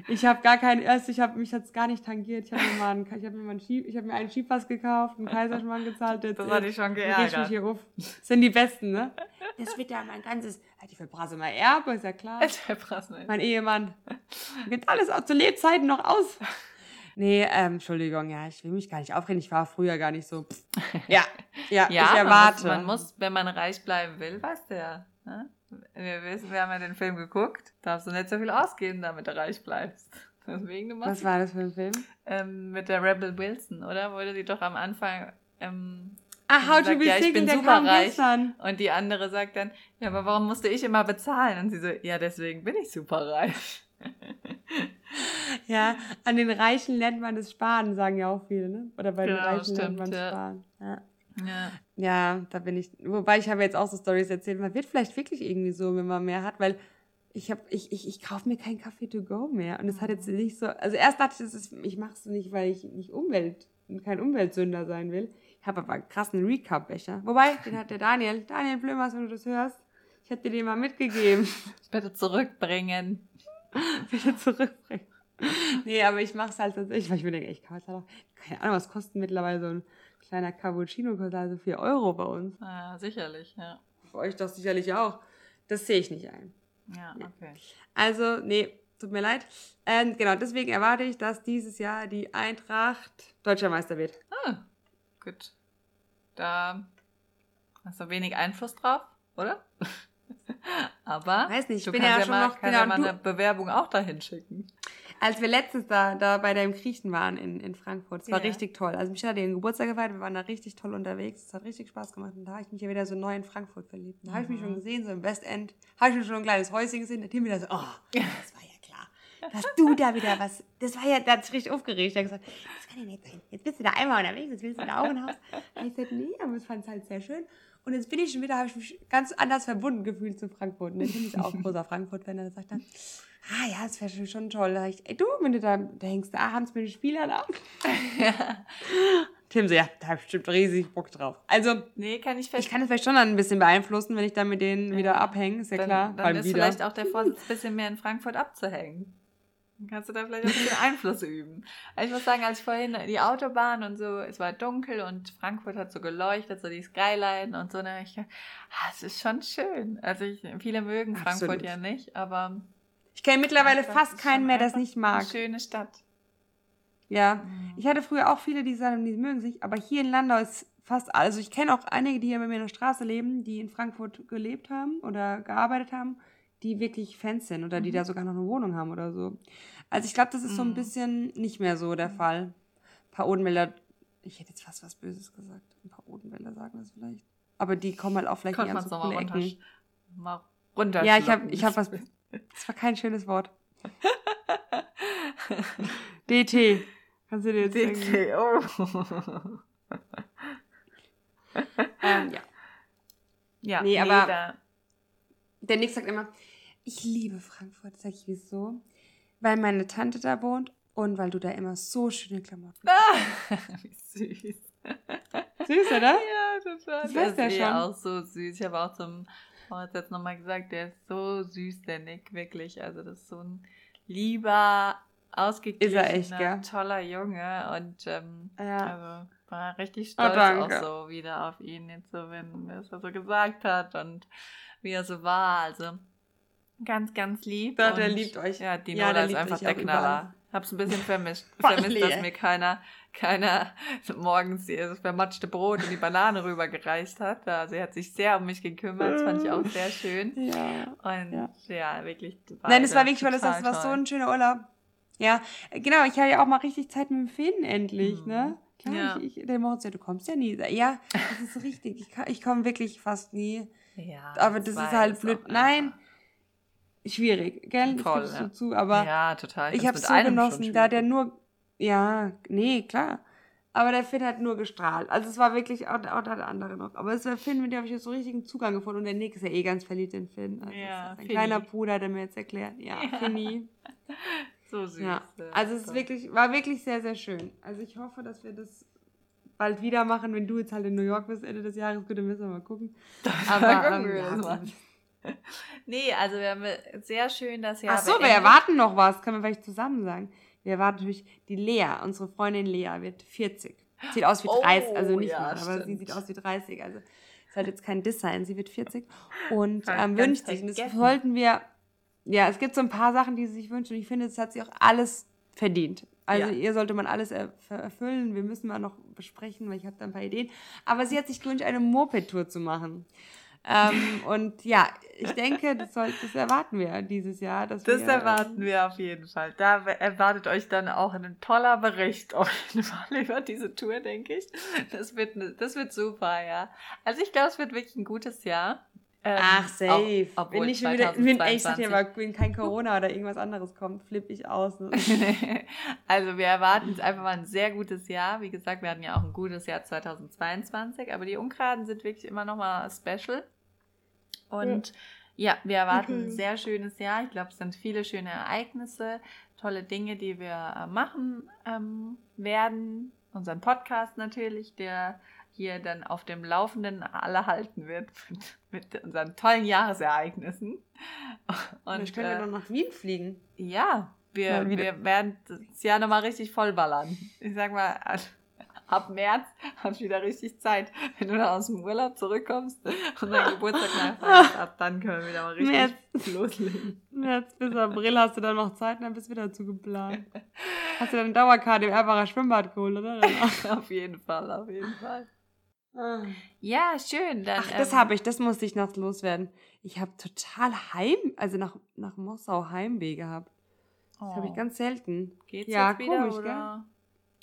Ich habe gar keinen, erst, ich habe mich jetzt gar nicht tangiert. Ich habe mir mal einen, ich habe mir mal einen Ski, ich habe mir einen Skipass gekauft, einen Kaiserschmarrn gezahlt. Das hatte ich schon geärgert. Ich mich hier auf. Das sind die Besten, ne? Das wird ja mein ganzes, die verbrasse mal Erbe, ist ja klar. Ich verbrasse mein Ehemann. Gibt alles auch zu Lebzeiten noch aus. Nee, ähm, Entschuldigung, ja, ich will mich gar nicht aufregen. Ich war früher gar nicht so. Ja, ja, ja ich erwarte. Man muss, man muss, wenn man reich bleiben will, weißt du ja. Ne? Wir wissen, wir haben ja den Film geguckt. Darfst du nicht so viel ausgeben, damit du reich bleibst. Deswegen, du Was war das für ein Film? Ähm, mit der Rebel Wilson, oder? Wurde sie doch am Anfang. Ähm, Ah, How to be ja, ich bin superreich. Und die andere sagt dann, ja, aber warum musste ich immer bezahlen? Und sie so, ja, deswegen bin ich superreich. ja, an den Reichen lernt man das Sparen, sagen ja auch viele, ne? Oder bei genau, den Reichen stimmt, lernt man ja. Sparen. Ja. Ja. ja, da bin ich. Wobei ich habe jetzt auch so Stories erzählt. Man wird vielleicht wirklich irgendwie so, wenn man mehr hat, weil ich habe, ich, ich, ich kaufe mir keinen Kaffee to go mehr. Und es hat jetzt nicht so. Also erst dachte ich, das ist, ich mache es nicht, weil ich nicht Umwelt, kein Umweltsünder sein will. Ich habe aber einen krassen Recap-Becher. Wobei, den hat der Daniel. Daniel Blömers, wenn du das hörst. Ich hätte dir den mal mitgegeben. Bitte zurückbringen. Bitte zurückbringen. nee, aber ich mache es halt tatsächlich, weil ich mir denke, ich kann es halt auch, keine Ahnung, was kostet mittlerweile so ein kleiner Cappuccino, kostet also 4 Euro bei uns. Ja, sicherlich, ja. Für euch doch sicherlich auch. Das sehe ich nicht ein. Ja, okay. Also, nee, tut mir leid. Ähm, genau, deswegen erwarte ich, dass dieses Jahr die Eintracht deutscher Meister wird. Ah, gut. Da hast du wenig Einfluss drauf, oder? Aber Weiß nicht, ich bin kannst ja, schon mal, noch, genau, ja mal eine Bewerbung auch dahin schicken. Als wir letztens da, da bei deinem Griechen waren in, in Frankfurt, es war ja. richtig toll. Also mich hat den Geburtstag gefeiert, wir waren da richtig toll unterwegs. Es hat richtig Spaß gemacht. Und da habe ich mich ja wieder so neu in Frankfurt verliebt. Da mhm. habe ich mich schon gesehen, so im Westend. Habe ich mir schon ein kleines Häuschen gesehen. Der Tim wieder so, oh, das war ja klar. Dass du da wieder was, das war ja, da hat sich richtig aufgeregt. Er hat gesagt, das kann ja nicht sein. Jetzt bist du da einmal unterwegs, jetzt willst du da auch ein Haus. Und ich sagte, nee, aber ich fand es halt sehr schön. Und jetzt bin ich schon wieder, habe ich mich ganz anders verbunden gefühlt zu Frankfurt. Und der Tim ist auch großer Frankfurt-Fan. Der sagt dann, ah ja, das wäre schon toll. Da ich, ey, du, wenn du da, da hängst, da abends mit den Spielern ab. ja. Tim so, ja, da habe ich bestimmt riesig Bock drauf. Also, nee, kann ich Ich kann es vielleicht schon ein bisschen beeinflussen, wenn ich dann mit denen ja. wieder abhänge, ist ja dann, klar. Dann ist wieder. vielleicht auch der Vorsitz, ein bisschen mehr in Frankfurt abzuhängen. Dann kannst du da vielleicht ein bisschen Einfluss üben. Also ich muss sagen, als ich vorhin die Autobahn und so, es war dunkel und Frankfurt hat so geleuchtet, so die Skyline und so, dann ich, ah, es ist schon schön. Also ich, viele mögen Absolut. Frankfurt ja nicht, aber ich kenne mittlerweile fast keinen mehr, der es nicht mag. Eine schöne Stadt. Ja, mhm. ich hatte früher auch viele, die sagen, die mögen sich, aber hier in Landau ist fast, also ich kenne auch einige, die hier bei mir in der Straße leben, die in Frankfurt gelebt haben oder gearbeitet haben, die wirklich Fans sind oder die mhm. da sogar noch eine Wohnung haben oder so. Also ich glaube, das ist so ein mhm. bisschen nicht mehr so der Fall. Ein paar Odenwälder, ich hätte jetzt fast was Böses gesagt. Ein paar Odenwälder sagen das vielleicht. Aber die kommen halt auch vielleicht nicht an so coole Ecken. Mal runter ja, ich habe ich hab was. Das war kein schönes Wort. DT. Kannst du dir jetzt DT, oh. ähm, ja. Ja, Nee, aber- da- Der Nick sagt immer, ich liebe Frankfurt. Sag ich, wieso? Weil meine Tante da wohnt und weil du da immer so schöne Klamotten hast. Wie süß. Süß, oder? Ja, total. Das der ist eh schon. auch so süß. Ich habe auch zum Moritz jetzt nochmal gesagt, der ist so süß, der Nick, wirklich. Also das ist so ein lieber, ausgeglichener, echt, toller Junge. Und ähm, Ja. also war richtig Ah, stolz danke. auch so wieder auf ihn, jetzt so, wenn was er so gesagt hat und wie er so war. Also ganz, ganz lieb. Ja, der liebt euch. Ja, die Ja, Nola der ist einfach der Knaller. Hab's ein bisschen vermisst. Vermisst, dass mir keiner, keiner morgens das vermatschte Brot und die Banane rübergereicht hat. Also er hat sich sehr um mich gekümmert. Das fand ich auch sehr schön. Ja. Und Ja. ja, wirklich. Nein, es war wirklich toll. Das total war so ein schöner Urlaub. Ja, genau. Ich habe ja auch mal richtig Zeit mit dem Finn endlich, Mhm. ne? Klar, Ja. ich, ich, der Moritz, ja, du kommst ja nie. Ja, das ist richtig. Ich, ich komme wirklich fast nie. Ja, Aber das ist weiß halt blöd. Nein, schwierig, gell? Das Voll, gibst ja. du zu, aber ja, total. ich find's habe mit so genossen, da der nur, ja, nee, klar. Aber der Finn hat nur gestrahlt. Also es war wirklich auch, auch der andere noch. Aber es war Finn, mit dem habe ich jetzt so richtigen Zugang gefunden. Und der Nick ist ja eh ganz verliebt in Finn. Also Ja, das ein Finny. kleiner Bruder, der mir jetzt erklärt. Ja, Ja. Finny. So süß. Ja. Also es ist wirklich, war wirklich sehr, sehr schön. Also ich hoffe, dass wir das bald wieder machen, wenn du jetzt halt in New York bist Ende des Jahres. Gut, dann müssen wir mal gucken. Aber gucken, ähm, ja, das. Nee, also wir haben sehr schön das Jahr Ach so, wir erwarten noch was. Können wir vielleicht zusammen sagen. Wir erwarten natürlich, die Lea, unsere Freundin Lea, wird 40. Sieht aus wie Oh, 30, also nicht ja, mal, aber sie sieht aus wie 30. Also es soll jetzt kein Diss sein. Sie wird 40 und ähm, wünscht sich. Und das sollten wir, ja, es gibt so ein paar Sachen, die sie sich wünschen. Und ich finde, es hat sie auch alles verdient. Also Ja. ihr sollte man alles er erfüllen. Wir müssen mal noch besprechen, weil ich habe da ein paar Ideen. Aber sie hat sich gewünscht, eine Moped-Tour zu machen. Ähm, und ja, ich denke, das, soll, das erwarten wir dieses Jahr. Das wir, erwarten wir auf jeden Fall. Da erwartet euch dann auch ein toller Bericht auf jeden Fall über diese Tour, denke ich. Das wird, das wird super, ja. Also ich glaube, es wird wirklich ein gutes Jahr. Ähm, Ach, safe. Auch, obwohl wenn schon wieder, wenn, ey, ich sag dir 2022. mal, wenn kein Corona oder irgendwas anderes kommt, flippe ich aus. Ne? also wir erwarten jetzt einfach mal ein sehr gutes Jahr. Wie gesagt, wir hatten ja auch ein gutes Jahr 2022, aber die Unkraden sind wirklich immer noch mal special. Und ja, wir erwarten ein Mhm. sehr schönes Jahr. Ich glaube, es sind viele schöne Ereignisse, tolle Dinge, die wir äh, machen ähm, werden. Unseren Podcast natürlich, der hier dann auf dem Laufenden alle halten wird mit, mit unseren tollen Jahresereignissen. Vielleicht können wir äh, noch nach Wien fliegen. ja, wir, wir werden das Jahr nochmal richtig vollballern. Ich sag mal, ab März hast du wieder richtig Zeit. Wenn du dann aus dem Urlaub zurückkommst und deinen Geburtstag nachfeierst, ab dann können wir wieder mal richtig März. loslegen. März bis April hast du dann noch Zeit und dann bist du wieder zugeplant. Hast du dann eine Dauerkarte im Erbacher Schwimmbad geholt, oder? auf jeden Fall, auf jeden Fall. Ah. Ja, schön. Dann, Ach, das ähm, habe ich, das musste ich nachts loswerden. Ich habe total Heim, also nach, nach Mossau Heimweh gehabt. Das habe ich oh, ganz selten. Geht's ja, jetzt wieder komisch, oder?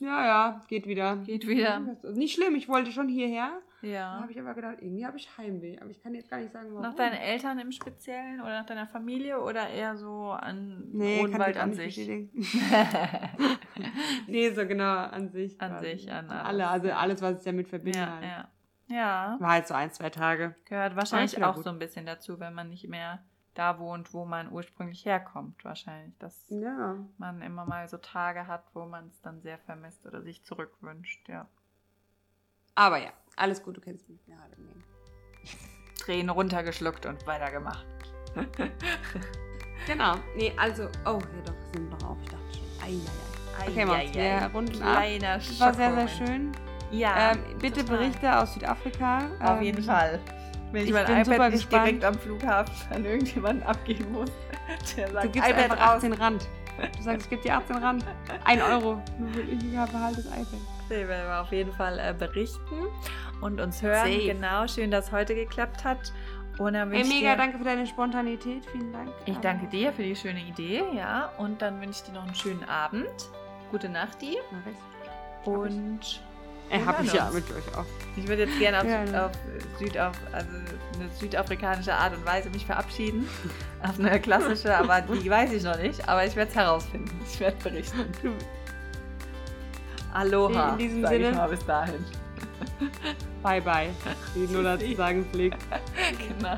Ja, ja, geht wieder. Geht wieder. Nicht schlimm, ich wollte schon hierher. Da Ja. habe ich aber gedacht, irgendwie habe ich Heimweh. Aber ich kann jetzt gar nicht sagen, warum. Nach deinen Eltern im Speziellen oder nach deiner Familie oder eher so an Nee, kann Odenwald an sich? nee, so genau, an sich. An quasi. sich, an alle. alles. Also alles, was ich damit verbinde. Ja, halt. ja. Ja, War halt so ein, zwei Tage. gehört wahrscheinlich auch gut. so ein bisschen dazu, wenn man nicht mehr da wohnt, wo man ursprünglich herkommt, wahrscheinlich. Dass Ja. man immer mal so Tage hat, wo man es dann sehr vermisst oder sich zurückwünscht, ja. Aber ja, alles gut, du kennst mich. Ja, nehmen. Tränen runtergeschluckt und weitergemacht. Genau. Nee, also, oh, ja doch, sind noch auf. Ich dachte schon. Ei, ei, ei. Okay, Max, wir runden ab. Das war sehr, sehr schön. Ja, ähm, bitte total. Berichte aus Südafrika. Auf ähm, jeden Fall. Wenn ich, ich mein bin iPad super nicht gespannt. direkt am Flughafen an irgendjemanden abgeben muss, der sagt, Du gibst iPad einfach raus. 18 Rand. Du sagst, ich gebe dir 18 Rand. 1 Euro. Nur für behalte das iPad. Wir werden auf jeden Fall äh, berichten und uns hören. Safe. Genau, schön, dass heute geklappt hat. Und dann Hey, mega, dir, danke für deine Spontanität. Vielen Dank. Ich danke dir für die schöne Idee, ja. Und dann wünsche ich dir noch einen schönen Abend. Gute Nacht, die. Und Äh, hab ich ja mit euch auch. ich würde jetzt gerne auf, Ja. auf, Südaf also eine südafrikanische Art und Weise mich verabschieden. Auf eine klassische, aber die weiß ich noch nicht. Aber ich werde es herausfinden. Ich werde berichten. Aloha. In diesem sag ich Sinne. mal bis dahin. Bye, bye. Wie Nuller zu sagen pflegt. genau.